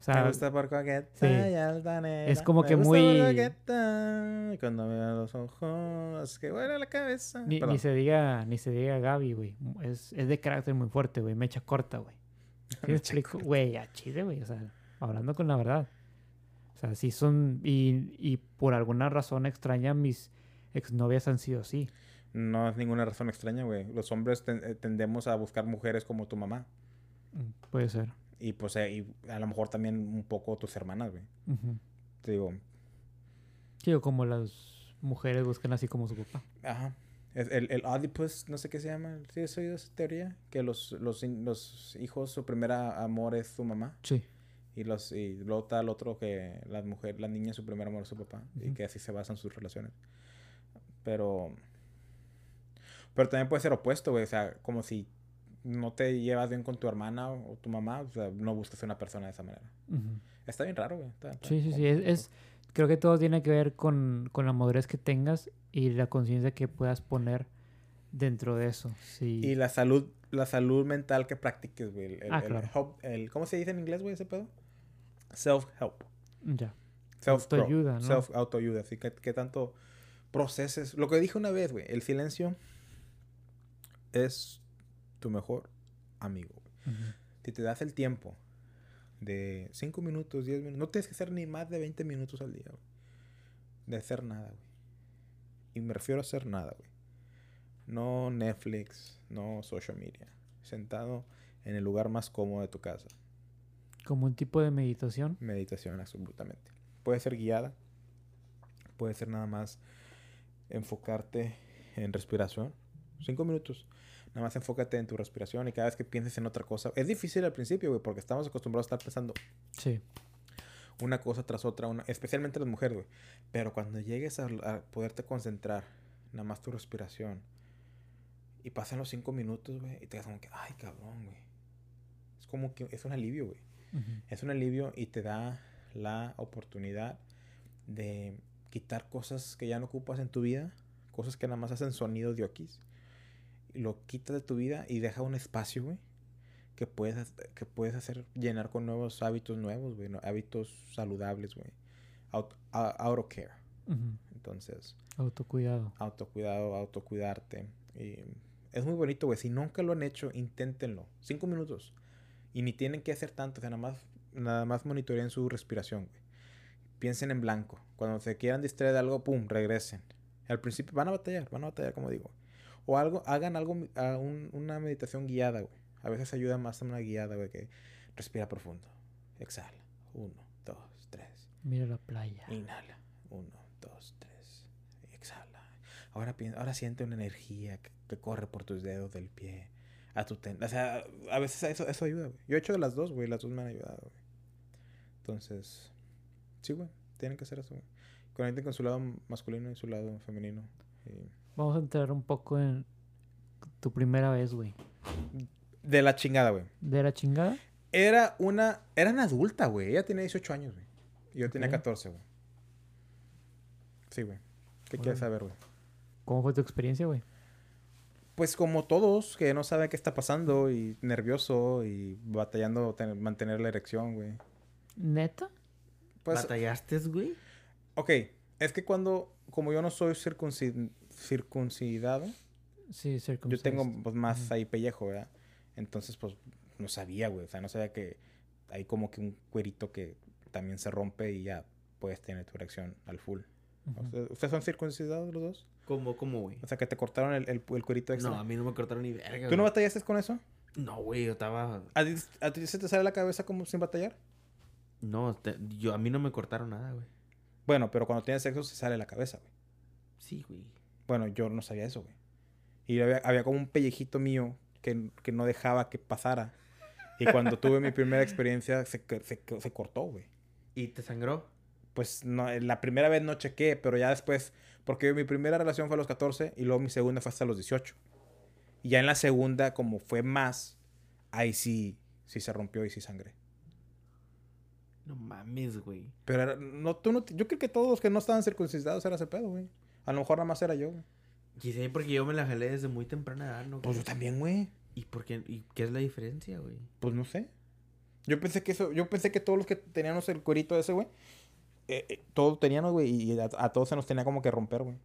O sea, me gusta por coqueta sí. y altanera. Es como Me que gusta muy- por cuando me da los ojos, que huele la cabeza. ni, ni se diga, ni se diga Gaby, güey. Es, es de carácter muy fuerte, güey. Mecha corta, güey. ¿Sí me explico? Güey, a Chile, güey. O sea, hablando con la verdad. O sea, sí son. Y, y por alguna razón extraña, mis exnovias han sido así. No es ninguna razón extraña, güey. Los hombres ten- eh, tendemos a buscar mujeres como tu mamá. Mm, Puede ser. Y pues eh, y a lo mejor también un poco tus hermanas, güey. Ujú. Te digo, Sí, o como las mujeres buscan así como su papá. ajá. El, el Oedipus, no sé qué se llama. ¿Sí has oído esa teoría? Que los, los, los hijos, su primer amor es su mamá. Sí. Y, los, y luego está el otro que las mujeres, la niña, su primer amor es su papá. Y Ujú. que así se basan sus relaciones. Pero. Pero también puede ser opuesto, güey. O sea, como si no te llevas bien con tu hermana o tu mamá, o sea, no buscas una persona de esa manera. Ujú. Está bien raro, güey. Está- está Sí, sí, sí. Es, es- creo que todo tiene que ver con, con la madurez que tengas y la conciencia que puedas poner dentro de eso. Sí. Y la salud, la salud mental que practiques, güey. El, el- Ah, el claro. help- el- ¿Cómo se dice en inglés, güey, ese pedo? Self-help. Ya. Self Autoayuda, ¿no? Self autoayuda. Así que, que tanto proceses. Lo que dije una vez, güey. El silencio es tu mejor amigo. Ujú. Si te das el tiempo de 5 minutos, 10 minutos. No tienes que hacer ni más de 20 minutos al día, güey. De hacer nada, güey. Y me refiero a hacer nada, güey. No Netflix, no social media. Sentado en el lugar más cómodo de tu casa. Como un tipo de meditación. Meditación, absolutamente. Puede ser guiada. Puede ser nada más enfocarte en respiración. Cinco minutos. Nada más enfócate en tu respiración y cada vez que pienses en otra cosa. Es difícil al principio, güey, porque estamos acostumbrados a estar pensando Sí. una cosa tras otra, una, especialmente las mujeres, güey. Pero cuando llegues a, a poderte concentrar, nada más tu respiración, y pasan los cinco minutos, güey, y te das como que, ay, cabrón, güey. Es como que es un alivio, güey. Es un alivio y te da la oportunidad de quitar cosas que ya no ocupas en tu vida, cosas que nada más hacen sonido de oquis. Lo quitas de tu vida y deja un espacio, güey, que puedes, que puedes hacer, llenar con nuevos hábitos nuevos, güey, no- hábitos saludables, güey. Auto, a- auto care. Entonces, Autocuidado. autocuidado, autocuidarte. Y es muy bonito, güey. Si nunca lo han hecho, inténtenlo. Cinco minutos. Y ni tienen que hacer tanto. O sea, nada más, nada más monitoreen su respiración, güey. Piensen en blanco. Cuando se quieran distraer de algo, pum, regresen. Al principio van a batallar, van a batallar, como digo. O algo, hagan algo, a un- una meditación guiada, güey. A veces ayuda más una guiada, güey, que respira profundo. Exhala. Uno, dos, tres. Mira la playa. Inhala. Uno, dos, tres. Exhala. Ahora, ahora siente una energía que, que corre por tus dedos del pie a tu ten. O sea, a veces eso, eso ayuda, güey. Yo he hecho de las dos, güey. Las dos me han ayudado, güey. Entonces, sí, güey. Tienen que hacer eso, güey. Conecten con su lado masculino y su lado femenino. Y- Vamos a entrar un poco en tu primera vez, güey. De la chingada, güey. ¿De la chingada? Era una... Era una adulta, güey. Ella tenía 18 años, güey. Y yo tenía Ok. 14, güey. Sí, güey. ¿Qué quieres saber, güey? ¿Cómo fue tu experiencia, güey? Pues como todos, que no saben qué está pasando y nervioso y batallando ten- mantener la erección, güey. ¿Neta? Pues, ¿Batallaste, güey? ok, es que cuando, como yo no soy circunci- circuncidado, Sí, yo circumcised. tengo pues, más ahí pellejo, ¿verdad? Entonces, pues, no sabía, güey. O sea, no sabía que hay como que un cuerito que también se rompe y ya puedes tener tu erección al full. ¿Ustedes, ¿ustedes son circuncidados los dos? ¿Cómo, cómo, güey? O sea, que te cortaron el, el, el cuerito extra. No, a mí no me cortaron ni verga, ¿Tú no batallaste con eso? No, güey, yo estaba... ¿A ti, a ti se te sale la cabeza como sin batallar? No, te- yo, a mí no me cortaron nada, güey. Bueno, pero cuando tienes sexo se sale la cabeza, güey. Sí, güey. Bueno, yo no sabía eso, güey. Y había, había como un pellejito mío que, que no dejaba que pasara. Y cuando tuve mi primera experiencia se, se, se cortó, güey. ¿Y te sangró? Pues no, la primera vez no chequé, pero ya después, porque mi primera relación fue a los 14 y luego mi segunda fue hasta los 18. Y ya en la segunda, como fue más, ahí sí, sí se rompió y sí sangré. No mames, güey. Pero era- no, tú no, yo creo que todos los que no estaban circuncidados era ese pedo, güey. A lo mejor nada más era yo, güey. Quizá porque yo me la jalé desde muy temprana edad, ¿no? Pues yo también, güey. ¿Y por qué? ¿Y qué es la diferencia, güey? Pues no sé. Yo pensé que eso, yo pensé que todos los que teníamos el cuerito ese, güey, eh, eh, todos teníamos, güey, y a, a todos se nos tenía como que romper, güey.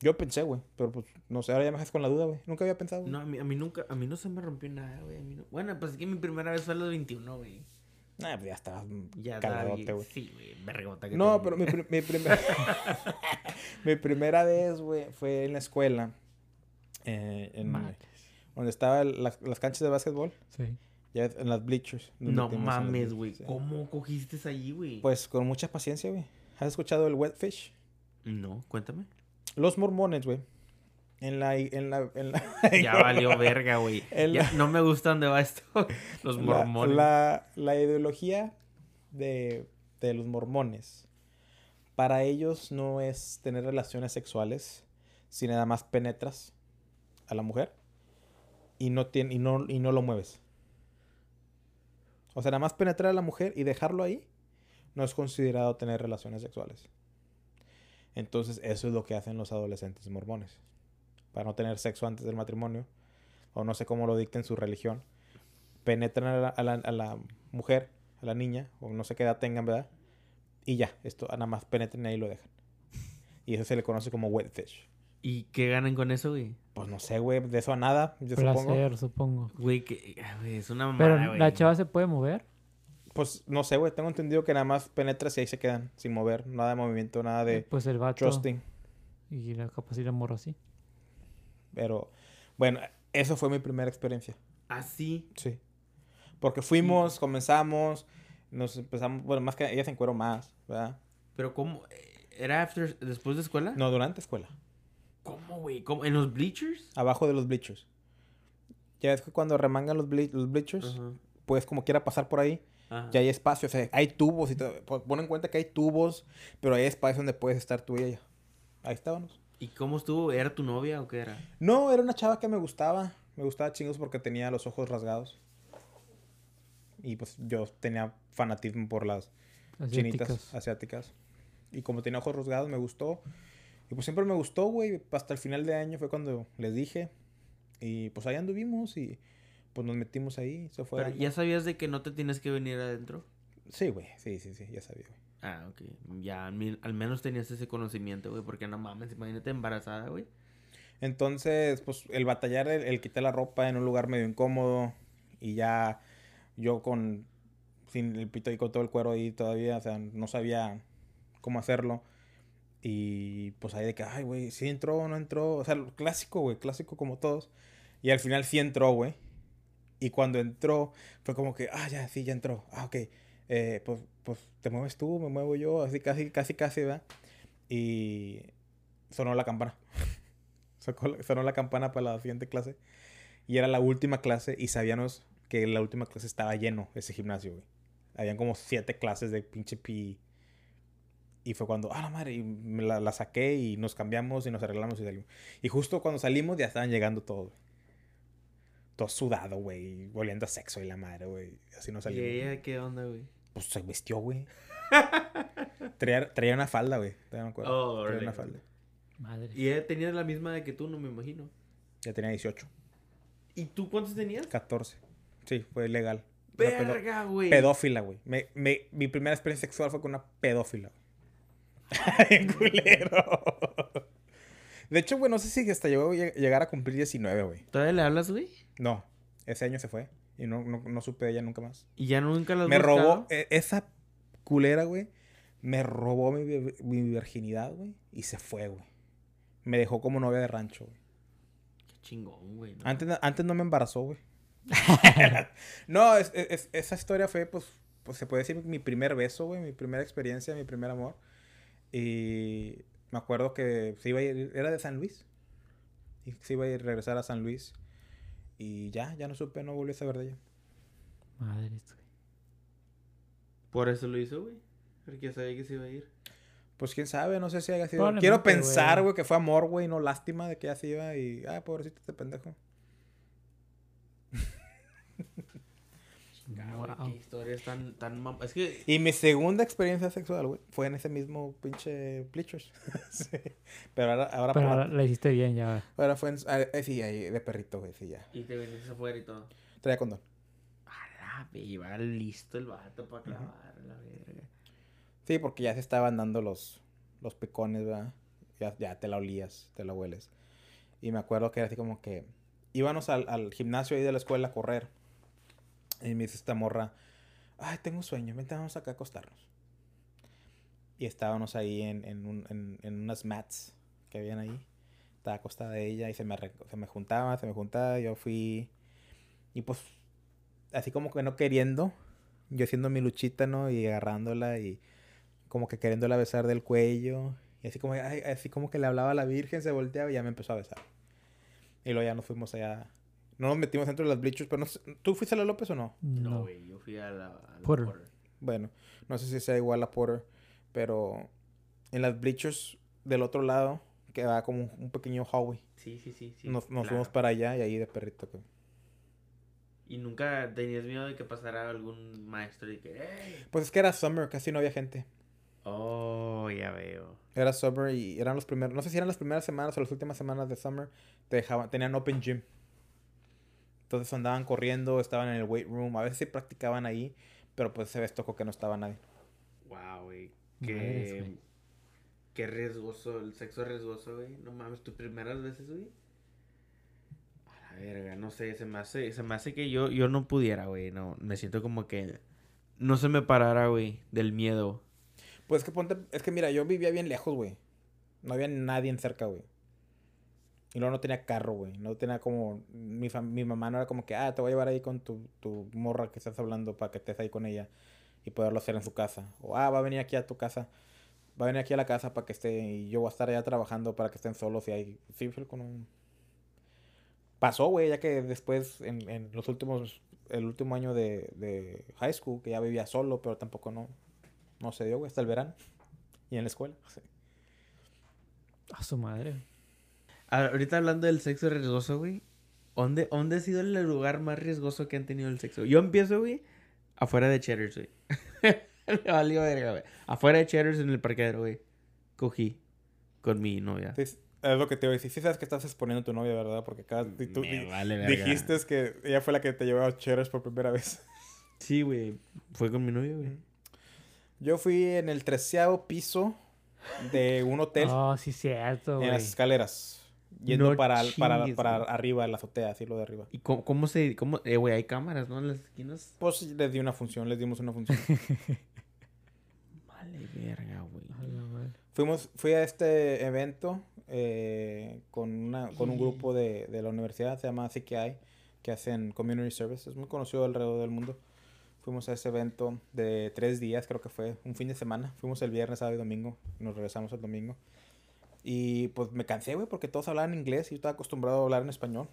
Yo pensé, güey, pero pues no sé, ahora ya me dejas con la duda, güey. Nunca había pensado. No, a mí, a mí nunca, a mí no se me rompió nada, güey. no- Bueno, pues es que mi primera vez fue a los 21, güey. Nah, pues ya estabas Ya caladote, güey. Sí, güey, vergota que No, pero mi, mi primera... mi primera vez, güey, fue en la escuela. eh, en, donde estaban las, las canchas de básquetbol. Sí. Ya en las bleachers. No mames, güey. sí. ¿Cómo cogiste allí, güey? Pues con mucha paciencia, güey. ¿Has escuchado el wet fish? No, cuéntame. Los mormones, güey. En la... En la, en la Ya valió verga, güey. No me gusta dónde va esto. Los la- mormones. La, la ideología de, de los mormones, para ellos no es tener relaciones sexuales si nada más penetras a la mujer y no, tiene, y no, y no lo mueves. O sea, nada más penetrar a la mujer y dejarlo ahí no es considerado tener relaciones sexuales. Entonces, eso es lo que hacen los adolescentes mormones. Para no tener sexo antes del matrimonio, o no sé cómo lo dicta en su religión, penetran a la, mujer, a la niña, o no sé qué edad tengan, ¿verdad? Y ya, esto nada más penetran ahí y lo dejan. Y eso se le conoce como wet fish. ¿Y qué ganan con eso, güey? Pues no sé, güey, de eso a nada, yo supongo. Placer, supongo. Güey, que ah, güey, es una Pero mamada, güey. la chava se puede mover. Pues no sé, güey, tengo entendido que nada más penetras y ahí se quedan, sin mover, nada de movimiento, nada de Pues el vato. trusting. Y la la morra así. Pero, bueno, eso fue mi primera experiencia. Así. Sí. Porque fuimos, comenzamos, nos empezamos, bueno, más que ella se encueró más, ¿verdad? Pero ¿cómo? ¿Era after, después de escuela? No, durante escuela. ¿Cómo, güey? ¿Cómo? ¿En los bleachers? Abajo de los bleachers. Ya ves que cuando remangan los, ble- los bleachers, Ajá. puedes como quiera pasar por ahí. Ajá. Ya hay espacio, o sea, hay tubos y todo. Pon pon en cuenta que hay tubos, pero hay espacio donde puedes estar tú y ella. Ahí estábamos. ¿Y cómo estuvo? ¿Era tu novia o qué era? No, era una chava que me gustaba. Me gustaba chingos porque tenía los ojos rasgados. Y pues yo tenía fanatismo por las chinitas Asiáticas. asiáticas. Y como tenía ojos rasgados, me gustó. Y pues siempre me gustó, güey. Hasta el final de año fue cuando les dije. Y pues ahí anduvimos y pues nos metimos ahí. Se fue. Pero, ¿Ya sabías de que no te tienes que venir adentro? Sí, güey. Sí, sí, sí. Ya sabía, güey. Ah, ok. Ya al menos tenías ese conocimiento, güey. Porque no mames, imagínate embarazada, güey. Entonces, pues el batallar, el, el quitar la ropa en un lugar medio incómodo. Y ya yo con. Sin el pito y con todo el cuero ahí todavía. O sea, no sabía cómo hacerlo. Y pues ahí de que, ay, güey, sí entró o no entró. O sea, clásico, güey, clásico como todos. Y al final sí entró, güey. Y cuando entró, fue como que, ah, ya, sí, ya entró. Ah, ok. Eh, pues, pues te mueves tú, me muevo yo, así casi, casi, casi, ¿verdad? Y sonó la campana. Sonó la campana para la siguiente clase. Y era la última clase y sabíamos que la última clase estaba lleno ese gimnasio, güey. Habían como siete clases de pinche pi. Y fue cuando, ah, la madre, y me la, la saqué y nos cambiamos y nos arreglamos y salimos. Y justo cuando salimos ya estaban llegando todos, güey. Todo sudado, güey, volviendo a sexo y la madre, güey. Así nos ¿Y salimos. ella qué onda, güey? Pues se vistió, güey. traía, traía una falda, güey. Todavía me acuerdo. Oh, traía una falda. Madre. Y ella tenía la misma de que tú, no me imagino. Ya tenía 18. ¿Y tú cuántos tenías? 14. Sí, fue legal. Verga, güey. pedófila, güey. Me, me- mi primera experiencia sexual fue con una pedófila. Ay, culero. De hecho, güey, no sé si hasta llegó a lleg- llegar a cumplir 19, güey. ¿Todavía le hablas, güey? No, ese año se fue. Y no, no, no supe de ella nunca más. ¿Y ya nunca las Me robó, e- esa culera, güey, me robó mi, vi- mi virginidad, güey, y se fue, güey. Me dejó como novia de rancho, güey. Qué chingón, güey. ¿no? Antes, no- antes no me embarazó, güey. no, es- es- esa historia fue, pues, pues, se puede decir mi primer beso, güey, mi primera experiencia, mi primer amor. Y me acuerdo que se iba a ir, era de San Luis. Y se iba a ir, regresar a San Luis. Y ya, ya no supe, no volví a saber de ella. Madre. güey. Por eso lo hizo, güey. Porque ya sabía que se iba a ir. Pues quién sabe, no sé si haya sido. Quiero pensar, güey. güey, que fue amor, güey, no lástima de que ya se iba y. Ah, pobrecito este pendejo. Ah, güey, Wow. Qué historias tan, tan mam- Es que Y mi segunda experiencia sexual, güey, fue en ese mismo pinche Bleachers. sí. Pero ahora, ahora, Pero ahora la hiciste bien ya. ahora fue en. ah, eh, sí, ahí, de perrito, güey, sí, ya. Y te venís afuera y todo. Traía condón. A la iba listo el vato para clavar la verga. Sí, porque ya se estaban dando los, los picones, ¿verdad? Ya, ya te la olías, te la hueles. Y me acuerdo que era así como que íbamos al, al gimnasio ahí de la escuela a correr. Y me dice esta morra, ay, tengo sueño, vente, vamos acá a acostarnos. Y estábamos ahí en, en, un- en- en unas mats que habían ahí. Estaba acostada ella y se me, se me juntaba, se me juntaba. Yo fui. Y pues, así como que no queriendo, yo haciendo mi luchita, ¿no? Y agarrándola y como que queriéndola besar del cuello. Y así como, ay, así como que le hablaba a la Virgen, se volteaba y ya me empezó a besar. Y luego ya nos fuimos allá. No nos metimos dentro de las bleachers, pero no sé- ¿tú fuiste a la López o no? No, No. güey, yo fui a la, a la Porter. Porter. Bueno, no sé si sea igual a Porter, pero en las bleachers del otro lado queda como un- un pequeño hallway. Sí, sí, sí. sí nos nos claro. fuimos para allá y ahí de perrito. que- Y nunca tenías miedo de que pasara algún maestro y que. Pues es que era summer, casi no había gente. Oh, ya veo. Era summer y eran los primeros, no sé si eran las primeras semanas o las últimas semanas de summer, te dejaban, tenían open gym. Entonces andaban corriendo, estaban en el weight room, a veces sí practicaban ahí, pero pues se ves tocó que no estaba nadie. Wow, güey. Qué, qué riesgoso, el sexo es riesgoso, güey. No mames, tus primeras veces, güey. A la verga, no sé, se me hace, se me hace que yo, yo no pudiera, güey. No, me siento como que no se me parara, güey, del miedo. Pues es que ponte, es que mira, yo vivía bien lejos, güey. No había nadie en cerca, güey. Y luego no tenía carro, güey. No tenía como. Mi, mi mamá no era como que, ah, te voy a llevar ahí con tu, tu morra que estás hablando para que estés ahí con ella y poderlo hacer en su casa. O, ah, va a venir aquí a tu casa. Va a venir aquí a la casa para que esté. Y yo voy a estar allá trabajando para que estén solos y ahí. Sí, fue con un. Pasó, güey, ya que después, en, en los últimos. El último año de, de high school, que ya vivía solo, pero tampoco no. No se dio, güey, hasta el verano. Y en la escuela. A su madre. Ah, Ahorita hablando del sexo riesgoso, güey. ¿Dónde, ¿Dónde ha sido el lugar más riesgoso que han tenido el sexo? Yo empiezo, güey, afuera de Cheddars, güey. Me valió verga, güey. Afuera de Cheddars en el parqueadero, güey. Cogí con mi novia. Sí, es lo que te voy a decir. Sí sabes que estás exponiendo a tu novia, ¿verdad? Porque acá tú Me vale verga. dijiste que ella fue la que te llevó a Cheddars por primera vez. Sí, güey. Fue con mi novia, güey. Yo fui en el treceavo piso de un hotel Oh, sí, cierto, en güey. las escaleras. Yendo No para, para, para arriba, en la azotea, así lo de arriba. ¿Y cómo, cómo se...? Cómo, eh, güey, hay cámaras, ¿no? En las esquinas. Pues les di una función, les dimos una función. Vale, verga, güey. Fuimos, fui a este evento eh, con, una, con un grupo de, de la universidad, se llama CKI, que hacen Community Service, es muy conocido alrededor del mundo. Fuimos a ese evento de tres días, creo que fue un fin de semana. Fuimos el viernes, sábado y domingo, nos regresamos el domingo. Y pues me cansé, güey, porque todos hablaban inglés y yo estaba acostumbrado a hablar en español.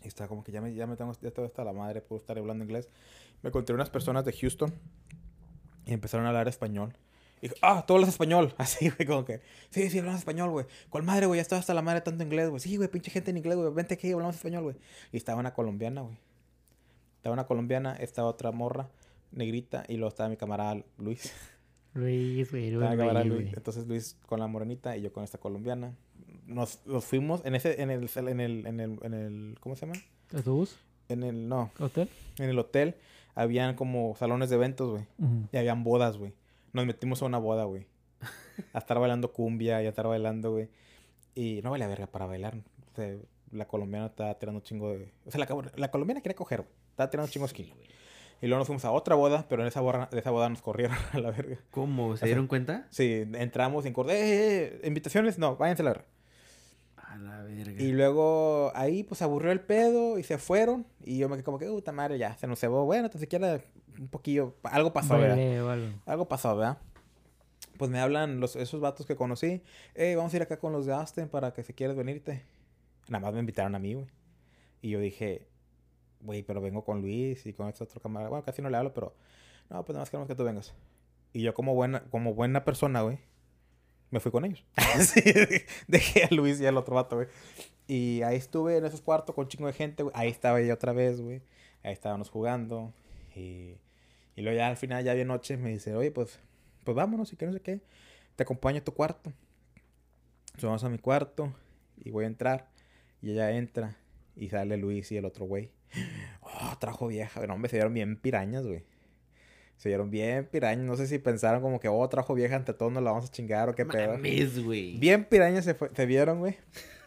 Y estaba como que ya me, ya me tengo, ya estoy hasta la madre por estar hablando inglés. Me encontré unas personas de Houston y empezaron a hablar español. Y dije, ah, tú hablas español. Así, güey, como que, sí, sí, hablamos español, güey. ¿Cuál madre, güey? Ya estaba hasta la madre tanto inglés, güey. Sí, güey, pinche gente en inglés, güey. Vente aquí, hablamos español, güey. Y estaba una colombiana, güey. Estaba una colombiana, estaba otra morra, negrita, y luego estaba mi camarada Luis. Luis, güey, Luis. Luis. Entonces Luis con la morenita y yo con esta colombiana. Nos, nos fuimos en ese, en el, en el, en el, en el, ¿cómo se llama? ¿Autobús? En el, no, ¿Hotel? en el hotel habían como salones de eventos, güey. Ujú. Y habían bodas, güey. Nos metimos a una boda, güey. A estar bailando cumbia y a estar bailando, güey. Y no vale verga para bailar. O sea, la colombiana estaba tirando chingo de... O sea, la, la colombiana quería coger, güey. Estaba tirando chingo de skill. Y luego nos fuimos a otra boda, pero en esa boda, de esa boda nos corrieron a la verga. ¿Cómo? ¿Se sea, dieron cuenta? Sí, entramos en corte. Eh, eh, ¿Invitaciones? No, váyanse a la verga. A la verga. Y luego ahí pues aburrió el pedo y se fueron. Y yo me quedé como que, puta madre, ya, se nos cebó. Bueno, tan siquiera un poquillo, algo pasó, ¿verdad? Algo. Pasó, ¿verdad? Pues me hablan los, esos vatos que conocí. Hey, vamos a ir acá con los de Austin para que si quieres venirte. Nada más me invitaron a mí, güey. Y yo dije, güey, pero vengo con Luis y con este otro camarada. Bueno, casi no le hablo, pero no, pues nada más queremos que tú vengas. Y yo como buena, como buena persona, güey, me fui con ellos. Sí, dejé a Luis y al otro vato, güey. Y ahí estuve en esos cuartos con un chingo de gente, güey. Ahí estaba ella otra vez, güey. Ahí estábamos jugando. Y, y luego ya al final, ya bien noche, me dice, oye, pues, pues vámonos y que no sé qué. Te acompaño a tu cuarto. Entonces vamos a mi cuarto y voy a entrar. Y ella entra y sale Luis y el otro güey. Oh, trajo vieja. No, hombre, se vieron bien pirañas, güey. Se vieron bien pirañas. No sé si pensaron como que, oh, trajo vieja ante todos, nos la vamos a chingar o qué pedo. Mames, güey. Bien pirañas se, fue- se vieron, güey.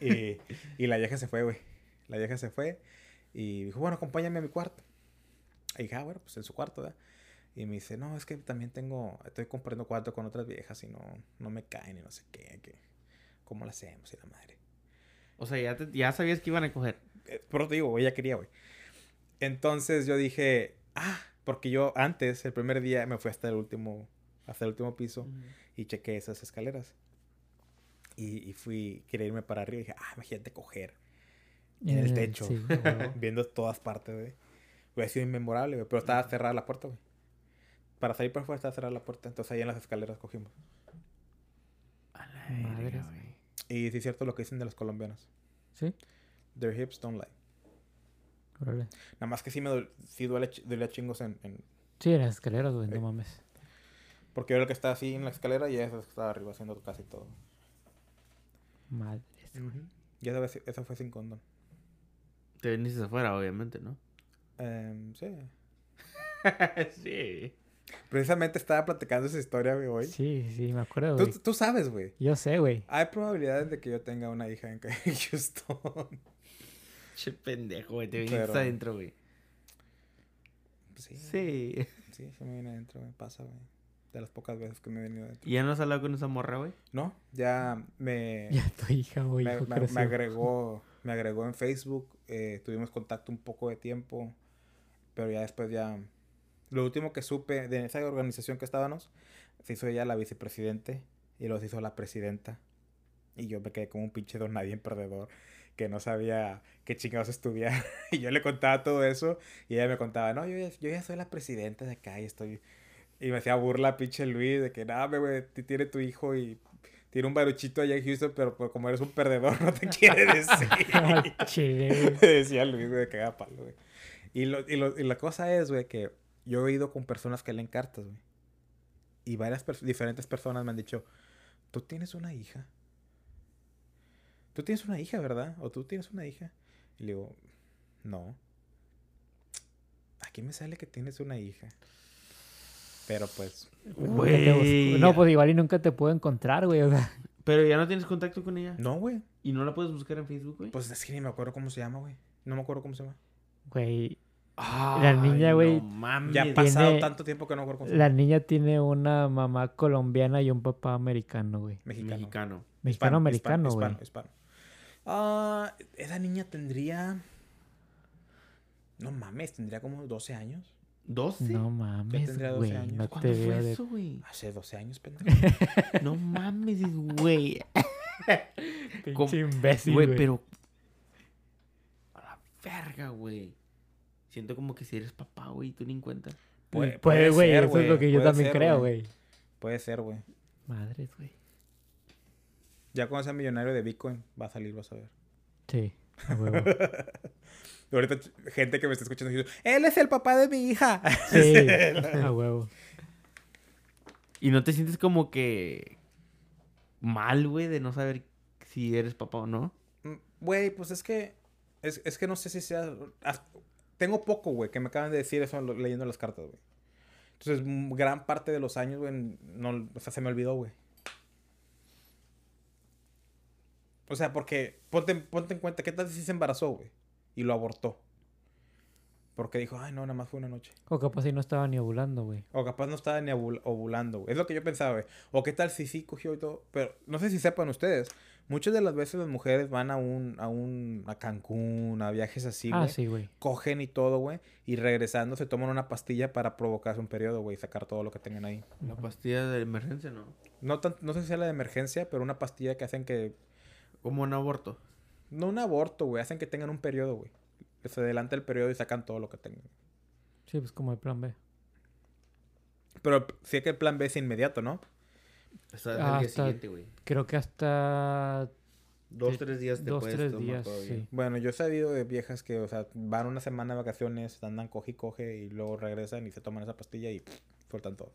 Y, y la vieja se fue, güey. La vieja se fue y dijo, bueno, acompáñame a mi cuarto. Y dije, ah, bueno, pues en su cuarto, ¿verdad? Y me dice, no, es que también tengo, estoy compartiendo cuarto con otras viejas y no, no me caen y no sé qué, que, ¿cómo lo hacemos? Y la madre. O sea, ya, te- ya sabías que iban a coger. Eh, Pero te digo, ella quería, güey. Entonces yo dije, ah, porque yo antes, el primer día, me fui hasta el último, hasta el último piso y chequé esas escaleras. Y, y fui, quería irme para arriba y dije, ah, imagínate coger en el Eh, techo, sí, viendo todas partes, güey. Hubiera sido inmemorable, güey, pero estaba cerrada la puerta, güey. Para salir por fuera estaba cerrada la puerta, entonces ahí en las escaleras cogimos. A la güey. güey. Y sí es cierto lo que dicen de los colombianos. Sí, Their hips don't lie. Órale. Nada más que sí me duele, sí duele, ch- duele a chingos en, en- Sí, en las escaleras, güey, Sí. no mames. Porque yo era el que estaba así en la escalera y ella es el que estaba arriba haciendo casi todo. Madres. Y esa, vez- esa fue sin condón. Te viniste afuera, obviamente, ¿no? Em, sí. sí. Precisamente estaba platicando esa historia, güey, hoy. Sí, sí, me acuerdo, Tú, güey. tú sabes, güey. Yo sé, güey. Hay probabilidades de que yo tenga una hija en Houston. Che pendejo, güey. Te viniste Pero- adentro, güey. sí, Sí. Sí, sí me vine adentro, me pasa, güey. De las pocas veces que me he venido adentro. ¿Y ya no has hablado con esa morra, güey? No, ya me, Ya tu hija, güey. me, me- me agregó, me agregó en Facebook. eh, tuvimos contacto un poco de tiempo. Pero ya después ya... Lo último que supe de esa organización que estábamos, se hizo ella la vicepresidente y los hizo la presidenta. Y yo me quedé como un pinche don nadie perdedor que no sabía qué chingados estudiar. y yo le contaba todo eso y ella me contaba, no, yo ya, yo ya soy la presidenta de acá y estoy... Y me hacía burla pinche Luis de que, nada, güey, ti- tiene tu hijo y tiene un baruchito allá en Houston, pero pues, como eres un perdedor no te quiere decir. Güey. Decía Luis, güey, que haga palo, güey. Y, lo, y, lo- y la cosa es, güey, que yo he ido con personas que leen cartas, güey. Y varias pers- diferentes personas me han dicho, tú tienes una hija. Tú tienes una hija, ¿verdad? O tú tienes una hija. Y le digo, no. Aquí me sale que tienes una hija. Pero pues. Güey. No, pues igual y nunca te puedo encontrar, güey. O sea, Pero ya no tienes contacto con ella. no, güey. ¿Y no la puedes buscar en Facebook, güey? Pues es que ni me acuerdo cómo se llama, güey. No me acuerdo cómo se llama. güey. La niña, güey, No mames. Ya ha tiene- pasado tanto tiempo que no me acuerdo cómo se La llama. niña tiene una mamá colombiana y un papá americano, güey. Mexicano. Mexicano. Mexicano americano, güey. Hispano, hispano. Ah, esa niña tendría. No mames, tendría como 12 años. ¿12? No mames, tendría 12 güey. años. No ¿Cuándo te fue de... eso, güey? Hace 12 años, pendejo. No mames, güey. ¿Cómo? Pinche imbécil, Güey, güey. pero... A la verga, güey. Siento como que si eres papá, güey, tú ni en cuenta. Puede- Puede, puede güey. Eso es lo que yo también ser, creo, güey. güey. Puede ser, güey. Madres, güey. Ya cuando sea millonario de Bitcoin, va a salir, vas a ver. Sí, a huevo. Ahorita gente que me está escuchando diciendo, él es el papá de mi hija. Sí, a huevo. Y no te sientes como que... Mal, güey, de no saber si eres papá o no. Mm, Güey, pues es que. Es, es que no sé si sea. Tengo poco, güey, que me acaban de decir eso leyendo las cartas, güey. Entonces, gran parte de los años, güey, no, o sea, se me olvidó, güey. O sea, porque ponte, ponte en cuenta, ¿qué tal si se embarazó, güey? Y lo abortó. Porque dijo, ay, no, nada más fue una noche. O capaz si no estaba ni ovulando, güey. O capaz no estaba ni ovul- ovulando, güey. Es lo que yo pensaba, güey. O qué tal si sí cogió y todo. Pero no sé si sepan ustedes. Muchas de las veces las mujeres van a un, a un, a Cancún, a viajes así, güey. ah, sí, güey. Cogen y todo, güey. Y regresando se toman una pastilla para provocarse un periodo, güey. Y sacar todo lo que tengan ahí. La pastilla de emergencia, ¿no? No, tan- no sé si sea la de emergencia, pero una pastilla que hacen que... Como un aborto. No un aborto, güey. Hacen que tengan un periodo, güey. Se adelanta el periodo y sacan todo lo que tengan. Sí, pues como el plan B. Pero sí que el plan B es inmediato, ¿no? Hasta Ah, el día hasta- siguiente, güey. Creo que hasta Dos, tres días te dos, tres días, todavía. sí. Bueno, yo he sabido de viejas que, o sea, van una semana de vacaciones, andan coge y coge y luego regresan y se toman esa pastilla y pff, sueltan todo.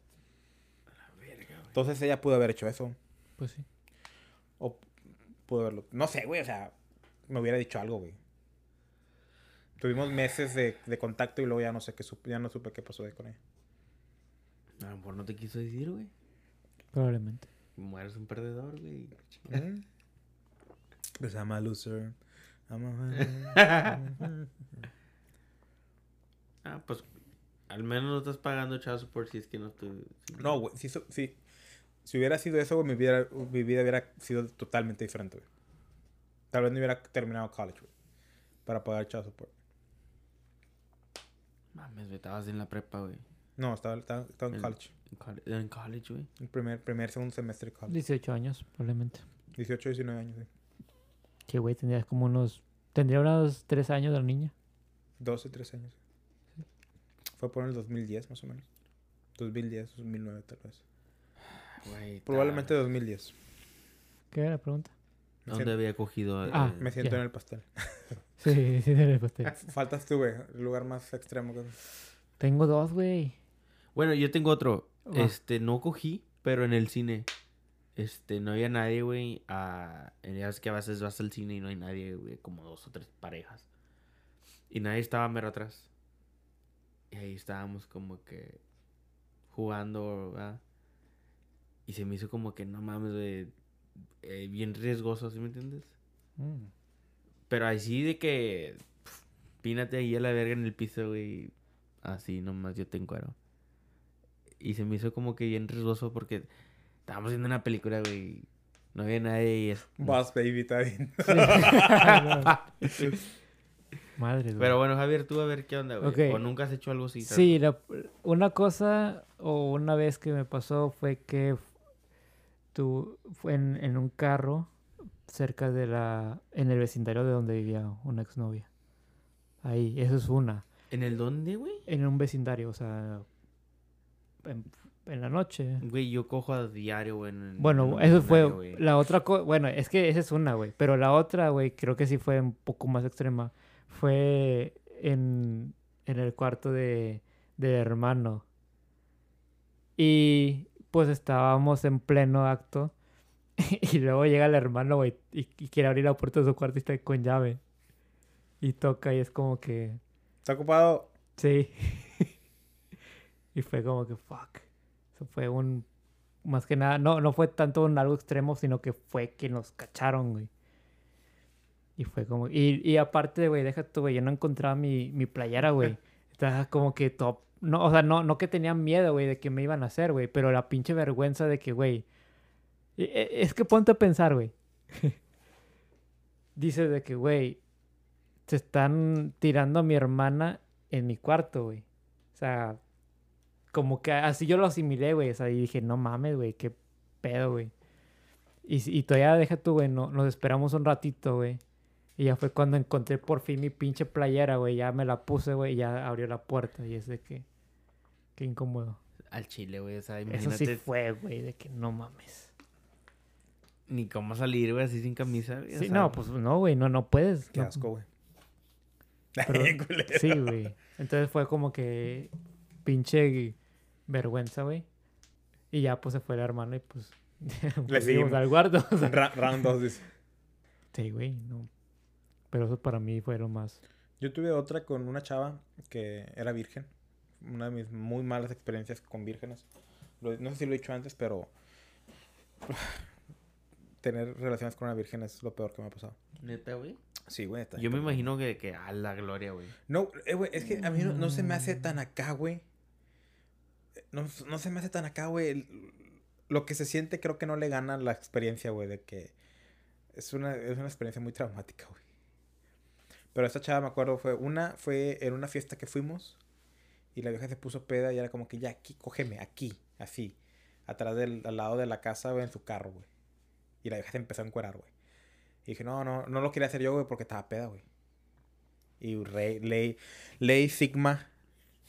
Entonces ella pudo haber hecho eso. Pues sí. O pudo haberlo. No sé, güey, o sea, me hubiera dicho algo, güey. Tuvimos meses de, de contacto y luego ya no sé qué supe, ya no supe qué pasó de con ella. mejor no te quiso decir, güey. Probablemente. Mueres un perdedor, güey. ¿Eh? Pues I'm a loser. I'm a- Ah, pues al menos no estás pagando child support si es que no te... si- No, güey, si, eso- si, hubiera sido eso, güey, mi vida, mi vida hubiera sido totalmente diferente, güey. Tal vez no hubiera terminado college, güey. Para pagar child support. Mames, güey, estabas en la prepa, güey. No, estaba, estaba, estaba en El- college. En colle- En college, güey. El primer, primer, segundo semestre de college. 18 años, probablemente. 18, 19 años, güey. Que, güey, tendrías como unos... Tendría unos 3 años la niña. 12, 13 años. Fue por el 2010, más o menos. 2010, 2009, tal vez. Güey, Probablemente tal- 2010. ¿Qué era la pregunta? Me ¿Dónde siento, había cogido? Ah. me siento en el pastel. Sí, sí, del pastel. Faltas tú, güey. El lugar más extremo que... Tengo dos, güey. Bueno, yo tengo otro. Va. Este, no cogí, pero en el cine. Este, no había nadie, güey. Ah, ya ves que a veces vas al cine y no hay nadie, güey. Como dos o tres parejas. Y nadie estaba mero atrás. Y ahí estábamos como que jugando, ¿verdad? Y se me hizo como que, no mames, güey. eh, bien riesgoso, ¿sí me entiendes? Mm. Pero así de que. pf, Pínate ahí a la verga en el piso, güey. Así nomás yo te encuero. Y se me hizo como que bien riesgoso porque estábamos viendo una película, güey. No había nadie y es. Boss, baby, está bien. Madre, güey. Pero bueno, Javier, tú a ver qué onda, güey. Ok. O nunca has hecho algo así. Sí, la- una cosa o una vez que me pasó fue que tú fue en, en un carro cerca de la en el vecindario de donde vivía una exnovia. Ahí, eso es una. ¿En el dónde, güey? En un vecindario, o sea, en, en la noche. Güey, yo cojo a diario, güey. en- en Bueno, eso fue la otra cosa. Bueno, es que esa es una, güey. Pero la otra, güey, creo que sí fue un poco más extrema. Fue en, en el cuarto de, del hermano. Y pues estábamos en pleno acto. Y luego llega el hermano, güey, y, y quiere abrir la puerta de su cuarto y está con llave. Y toca y es como que... ¿Está ocupado? Sí. y fue como que, fuck. Eso fue un... Más que nada, no, no fue tanto un algo extremo, sino que fue que nos cacharon, güey. Y fue como... Y, y aparte, güey, deja tú, güey, yo no encontraba mi, mi playera, güey. Estaba como que top... No, o sea, no, no que tenía miedo, güey, de que me iban a hacer, güey. Pero la pinche vergüenza de que, güey... e- e- Es que ponte a pensar, güey. Dice de que, güey, se están tirando a mi hermana en mi cuarto, güey. O sea, como que así yo lo asimilé, güey. O sea, y dije, no mames, güey, qué pedo, güey. Y, y todavía deja tú, güey, no, nos esperamos un ratito, güey. Y ya fue cuando encontré por fin mi pinche playera, güey. Ya me la puse, güey, y ya abrió la puerta. Y es de que, qué incómodo. Al chile, güey. O sea, Eso imagínate sí fue, güey, de que no mames. ni cómo salir, güey, así sin camisa. güey, o Sí, sea, no, pues no, güey, no, no puedes. Qué no- asco, güey. Pero-. Sí, güey. Entonces fue como que pinche vergüenza, güey. Y ya pues se fue el hermano y pues Le fuimos seguimos. al guardo. o sea. Ra- round 2 dice. sí, güey, no. Pero eso para mí fue lo más. Yo tuve otra con una chava que era virgen. Una de mis muy malas experiencias con vírgenes. Lo- no sé si lo he dicho antes, pero tener relaciones con una virgen es lo peor que me ha pasado. Neta, güey. Sí, güey. Yo me imagino que, que a la gloria, güey. No, eh, güey, es que a mí no, no se me hace tan acá, güey. No, no se me hace tan acá, güey. Lo que se siente creo que no le gana la experiencia, güey, de que es una, es una experiencia muy traumática, güey. Pero esta chava, me acuerdo, fue una, fue en una fiesta que fuimos y la vieja se puso peda y era como que ya aquí, cógeme, aquí, así, atrás del, al lado de la casa, güey, en su carro, güey. Y la vieja se empezó a encuerar, güey. Y dije, no, no, no lo quería hacer yo, güey, porque estaba peda, güey. Y rey, ley, ley Sigma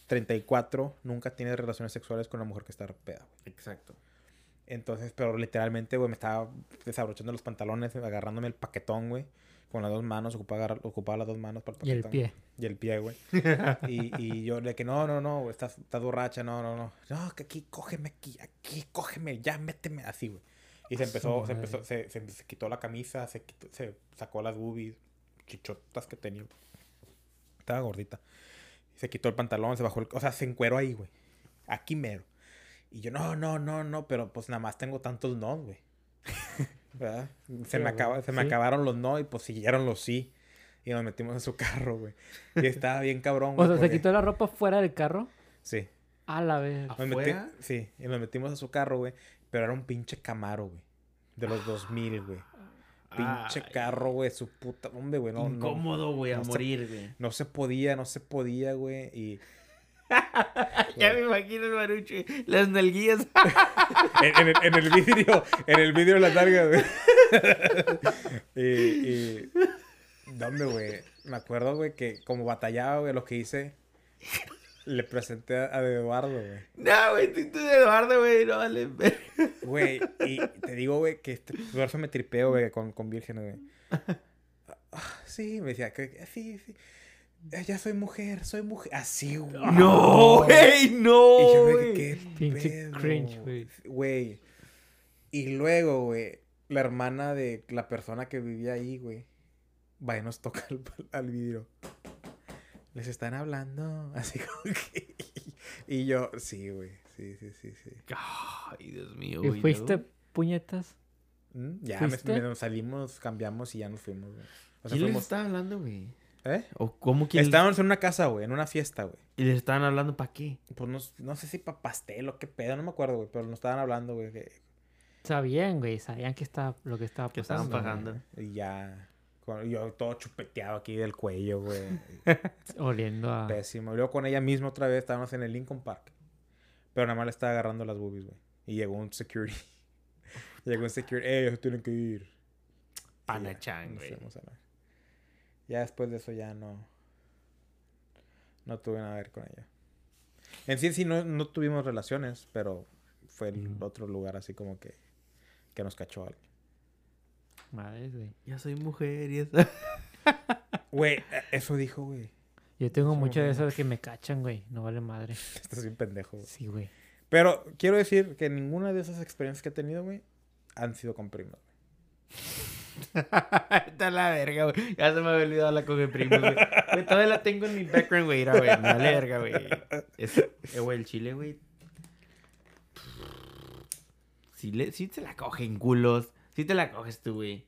34 nunca tiene relaciones sexuales con una mujer que está peda, güey. Exacto. Entonces, pero literalmente, güey, me estaba desabrochando los pantalones, agarrándome el paquetón, güey. Con las dos manos, ocupaba, agarrar- ocupaba las dos manos para el Y el pie. Y el pie, güey. y, y yo le que no, no, no, güey, estás, estás borracha, no, no, no. No, que aquí, cógeme aquí, aquí, cógeme, ya, méteme así, güey. Y se Su empezó, se empezó, se, se, se quitó la camisa, se, quitó- se sacó las boobies, chichotas que tenía. Estaba gordita. Se quitó el pantalón, se bajó el... O sea, se encueró ahí, güey. Aquí mero. Y yo, no, no, no, no, pero pues nada más tengo tantos no, güey. ¿Verdad? Se, Sí, me, acaba- se me sí. acabaron los no y pues siguieron los sí. Y nos metimos en su carro, güey. Y estaba bien cabrón, O güey. sea, se quitó la ropa fuera del carro. Sí. A la vez. Sí, y nos metimos a su carro, güey. Pero era un pinche Camaro, güey. De los 2000, güey. Pinche Ay, carro, güey. Su puta... Hombre, güey. No, Incómodo, güey, a no morir, güey. no se podía, no se podía, güey. Y... Ya me imagino el baruche. Las nalguillas. en, en el, en el vidrio, en el vidrio de la nalga, güey. y, y... Hombre, güey. Me acuerdo, güey, que como batallaba, güey, lo que hice... Le presenté a, Eduardo, güey. no, güey, tú, tú de Eduardo, güey, no vale. Güey, y te digo, güey, que este, me tripeo, güey, con, con vírgenes, güey. Ah, Sí, me decía, que, sí, sí. Ya soy mujer, soy mujer. Así, güey. No, güey, no. Y yo me qué Pinche cringe, güey. Güey. Y luego, güey, la hermana de la persona que vivía ahí, güey, va y nos toca al, al vidrio. Les están hablando, así como que... Y yo, sí, güey, sí, sí, sí, sí. Ay, Dios mío, ¿Y güey. fuiste ¿no? puñetas? Mm, Ya me, ¿Fuiste? me- nos salimos, cambiamos y ya nos fuimos, güey. O sea, ¿Quién les fuimos... estaba hablando, güey? ¿Eh? ¿O cómo quién? Estábamos en una casa, güey, en una fiesta, güey. ¿Y les estaban hablando para qué? Pues no, no sé si para pastel o qué pedo, no me acuerdo, güey, pero nos estaban hablando, güey, que... Sabían, güey. Sabían que estaba, lo que estaba Que estaban pasando. pagando. Y ya... con- yo todo chupeteado aquí del cuello, güey. Oliendo a... Pésimo. Y luego con ella misma otra vez estábamos en el Lincoln Park. Pero nada más le estaba agarrando las boobies, güey. Y llegó un security. llegó un security. ¡Eh, ellos tienen que ir! Nos güey. fuimos a la- Ya después de eso ya no... No tuve nada que ver con ella. En sí, sí, no, no tuvimos relaciones, pero fue el otro lugar así como que... Que nos cachó alguien. Madres, güey. Ya soy mujer y eso. Güey, eh, eso dijo, güey. Yo tengo muchas de esas que me cachan, güey. No vale madre. Estás bien pendejo, güey. Sí, güey. Pero quiero decir que ninguna de esas experiencias que he tenido, güey, han sido con primos. güey. Está la verga, güey. Ya se me había olvidado la coge primo, güey. Güey, todavía la tengo en mi background, güey. Mira, güey. Vale verga, güey. Es, eh, güey, el chile, güey. Sí, le, sí te la cogen culos. Sí te la coges tú, güey.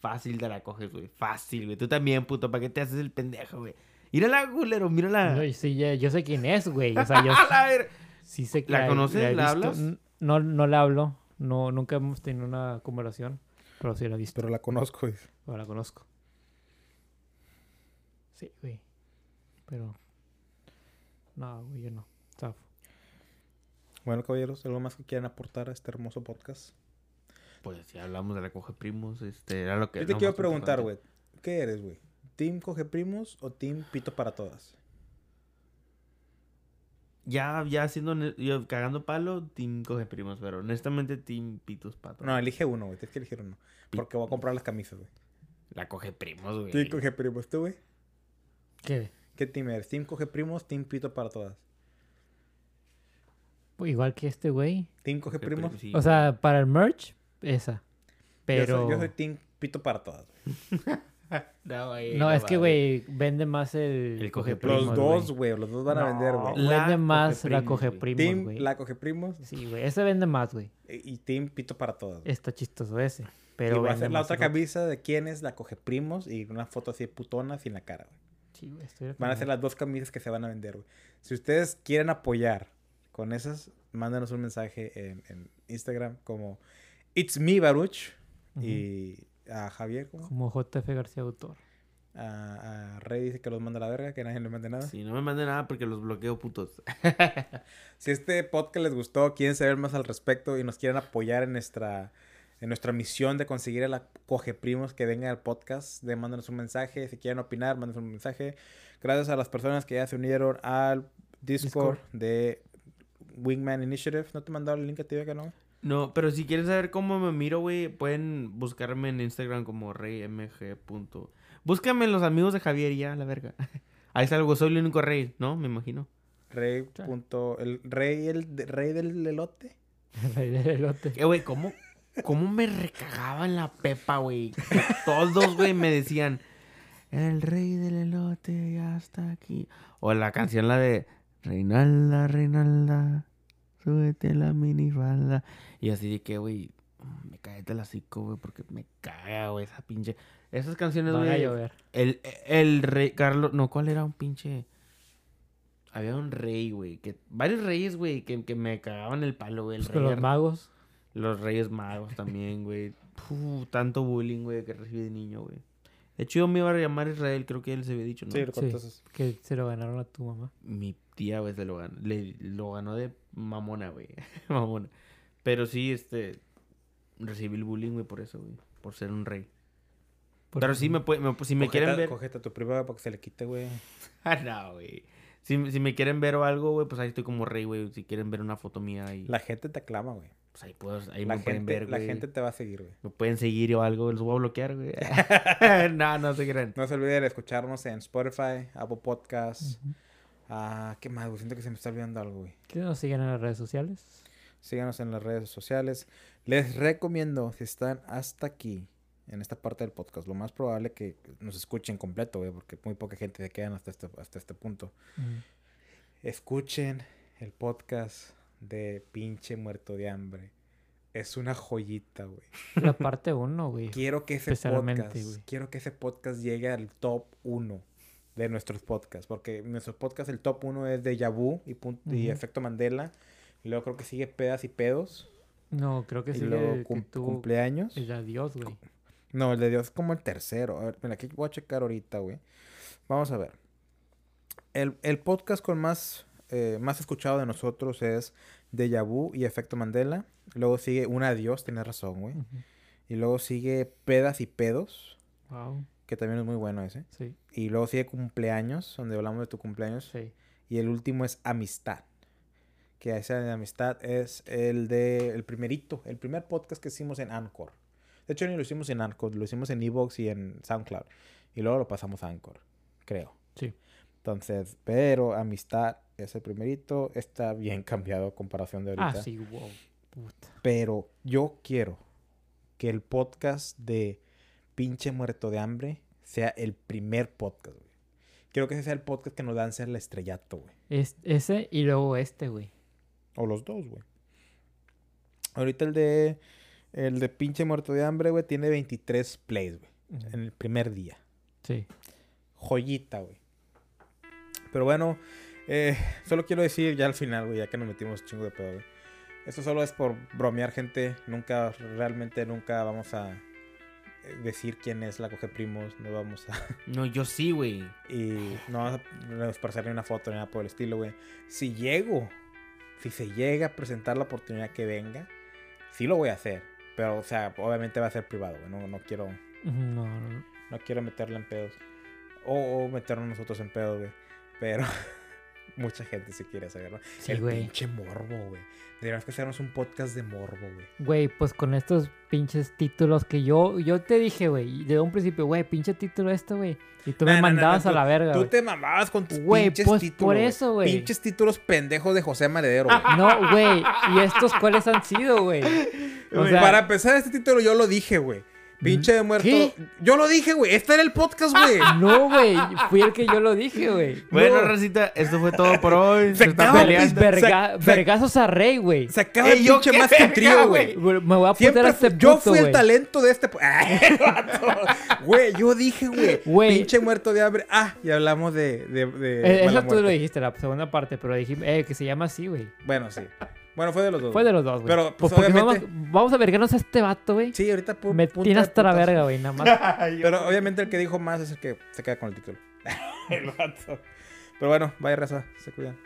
Fácil te la coges, güey. Fácil, güey. Tú también, puto. ¿Para qué te haces el pendejo, güey? Mírala, culero. Mírala. No, sí, ya- yo sé quién es, güey. O sea, yo A la verga. sí sé que ¿La conoces? he ¿La visto. hablas? No, no la hablo. No, nunca hemos tenido una conversación. Pero sí la he visto. Pero la conozco, güey. O la conozco. Sí, güey. Pero... No, güey, yo no. Zafo. Bueno, caballeros, ¿algo más que quieran aportar a este hermoso podcast? Pues si hablamos de la coge primos, este, era lo que... Yo te quiero preguntar, güey. ¿Qué eres, güey? ¿Team coge primos o team pito para todas? Ya, ya haciendo, ne- yo cagando palo, Team coge primos, pero honestamente Team pitos patos. No, elige uno, güey. Tienes que elegir uno. Porque voy a comprar las camisas, güey. La coge primos, güey. Team coge primos, ¿tú, güey? ¿Qué? ¿Qué team eres? ¿Team coge primos? ¿Team pito para todas? Pues igual que este güey. ¿Team coge Coge primos? sí, O sea, para el merch, esa. Yo Pero... soy, yo soy team pito para todas. No, güey, No, es que, güey, vende más el, El coge coge-primos, Los primos, dos, güey. Los dos van a vender, güey. La Vende más la coge primos, güey. la coge primos Sí, güey. Ese vende más, güey. y team pito para todas. güey. Está chistoso ese. y Pero voy a hacer la otra camisa de quién es la coge primos y una foto así de putona sin la cara, güey. Sí, güey. Estoy Van a ser las dos camisas que se van a vender, güey. Si ustedes quieren apoyar con esas, mándanos un mensaje en, en Instagram como It's me, Baruch. Y a Javier, como Como JF García Autor. a, a Rey dice que los manda a la verga, que nadie le mande nada. Sí, no me manden nada porque los bloqueo, putos. Si este podcast les gustó, quieren saber más al respecto y nos quieren apoyar en nuestra, en nuestra misión de conseguir a la coge primos que venga al podcast, de mándanos un mensaje. Si quieren opinar, mándanos un mensaje. Gracias a las personas que ya se unieron al Discord, Discord. de Wingman Initiative. ¿No te mandaron el link a ti, que no? No, pero si quieren saber cómo me miro, güey, pueden buscarme en Instagram como reymg. punto. Búscame en los amigos de Javier y ya, la verga. Ahí salgo, soy el único rey, ¿no? Me imagino. Rey. Punto, el rey, el rey del elote. El rey del elote. Eh, güey, ¿cómo, ¿cómo me recagaba en la pepa, güey? Que Todos, güey, me decían, el rey del elote ya está aquí. O la canción, la de, Reinalda, Reinalda, súbete la minifalda. Y así de que, güey, me cae el hocico, güey, porque me caga, güey, esa pinche... Esas canciones, a güey... llover. El, el rey, Carlos, no, ¿cuál era un pinche? Había un rey, güey, que varios reyes, güey, que, que me cagaban el palo, güey. Pues los magos. los reyes magos también, güey. Tanto bullying, güey, que recibí de niño, güey. De hecho, yo me iba a llamar Israel, creo que él se había dicho, ¿no? Sí, lo Sí. Que se lo ganaron a tu mamá. Mi tía, güey, se lo ganó. Le, lo ganó de mamona, güey. mamona. Pero sí, este... Recibí el bullying, güey, por eso, güey. Por ser un rey. Por- Pero sí me puede... me- si me quieren ver... Cogete a tu prima para que se le quite, güey. Ah, no, güey. Si, si me quieren ver o algo, güey, pues ahí estoy como rey, güey. Si quieren ver una foto mía ahí, La gente te aclama, güey. pues ahí, puedo, ahí La me pueden gente, ver, la güey. gente te va a seguir, güey. Me pueden seguir o algo, los voy a bloquear, güey. no, no se crean. No se olviden de escucharnos en Spotify, Apple Podcasts. Ah, ¿qué más, güey? Siento que se me está olvidando algo, güey. Que nos sigan en las redes sociales. Síganos en las redes sociales. Les recomiendo, si están hasta aquí, en esta parte del podcast, lo más probable que nos escuchen completo, güey, porque muy poca gente se quedan hasta este, hasta este punto. Escuchen el podcast de pinche muerto de hambre. Es una joyita, güey. La parte 1, güey. Quiero que ese podcast, quiero que ese podcast llegue al top 1 de nuestros podcasts, porque nuestro podcast el top 1 es de Yabu y, pun- y Ujú. Efecto Mandela. Y luego creo que sigue Pedas y Pedos. No, creo que y luego cum- tuvo cumpleaños. el adiós, güey. No, el de Dios es como el tercero. A ver, mira, aquí voy a checar ahorita, güey. Vamos a ver. El, el podcast con más, eh, más escuchado de nosotros es Deja Vu y Efecto Mandela. Luego sigue Un Adiós, tienes razón, güey. Y luego sigue Pedas y Pedos, Wow. Que también es muy bueno ese. Sí, Y luego sigue Cumpleaños, donde hablamos de tu cumpleaños. sí. Y el último es Amistad. Que ese de Amistad es el de el primerito, el primer podcast que hicimos en Anchor. De hecho, ni lo hicimos en Anchor, lo hicimos en Evox y en SoundCloud. Y luego lo pasamos a Anchor, creo. Sí. Entonces, pero Amistad es el primerito. Está bien cambiado a comparación de ahorita. Ah, sí, wow. Puta. Pero yo quiero que el podcast de Pinche Muerto de Hambre sea el primer podcast, güey. Quiero que ese sea el podcast que nos lance el estrellato, güey. Es, ese y luego este, güey. O los dos, güey. Ahorita el de. El de pinche muerto de hambre, güey, tiene 23 plays, güey. En el primer día. Sí. Joyita, güey. Pero bueno, eh, solo quiero decir ya al final, güey, ya que nos metimos chingo de pedo, güey. Esto solo es por bromear, gente. Nunca, realmente nunca vamos a decir quién es la coge primos. No vamos a. No, yo sí, güey. Y no vamos a esparcer ni una foto ni nada por el estilo, güey. Si llego, si se llega a presentar la oportunidad que venga, sí lo voy a hacer. Pero, o sea, obviamente va a ser privado, güey. No, no quiero, no, no. no quiero meterle en pedos. O, o meternos nosotros en pedos, güey. Pero mucha gente se quiere saber, ¿no? Sí, el güey. pinche morbo, güey. Deberíamos que hacernos un podcast de morbo, güey. Güey, pues con estos pinches títulos que yo, yo te dije, güey, de un principio, güey, pinche título esto, güey. Y tú me mandabas a tú- la verga, Tú te mamabas con tus Güey, pinches pues, títulos. por eso, güey. Pinches títulos pendejos de José Maledero, güey. No, güey. ¿Y estos cuáles han sido, güey? O Güey, sea, Para empezar, este título yo lo dije, güey. Pinche de muerto. ¿Qué? Yo lo dije, güey. Este era el podcast, güey. no, güey. Fui el que yo lo dije, güey. Bueno, No. Racita, esto fue todo por hoy. Se Se está peleando. Verga- se- vergazos a Rey, güey. Se acaba Ey, el ¿yo pinche más que verga, trío, güey? Me voy a putear a este fu- yo puto, fui el talento de este. Güey, yo dije, güey. Pinche muerto de hambre. Ah, y hablamos de. de, de Eh, mala Eso tú lo dijiste, la segunda parte, pero dijimos, eh, que se llama así, güey. Bueno, sí. Bueno, fue de los dos. Fue de los dos, güey. Pero, pues, porque obviamente- vamos, vamos a vergarnos a este vato, güey. Sí, ahorita por. Me punta tiene hasta la verga, güey, nada más. Pero obviamente el que dijo más es el que se queda con el título. el vato. Pero bueno, vaya raza. Se cuidan.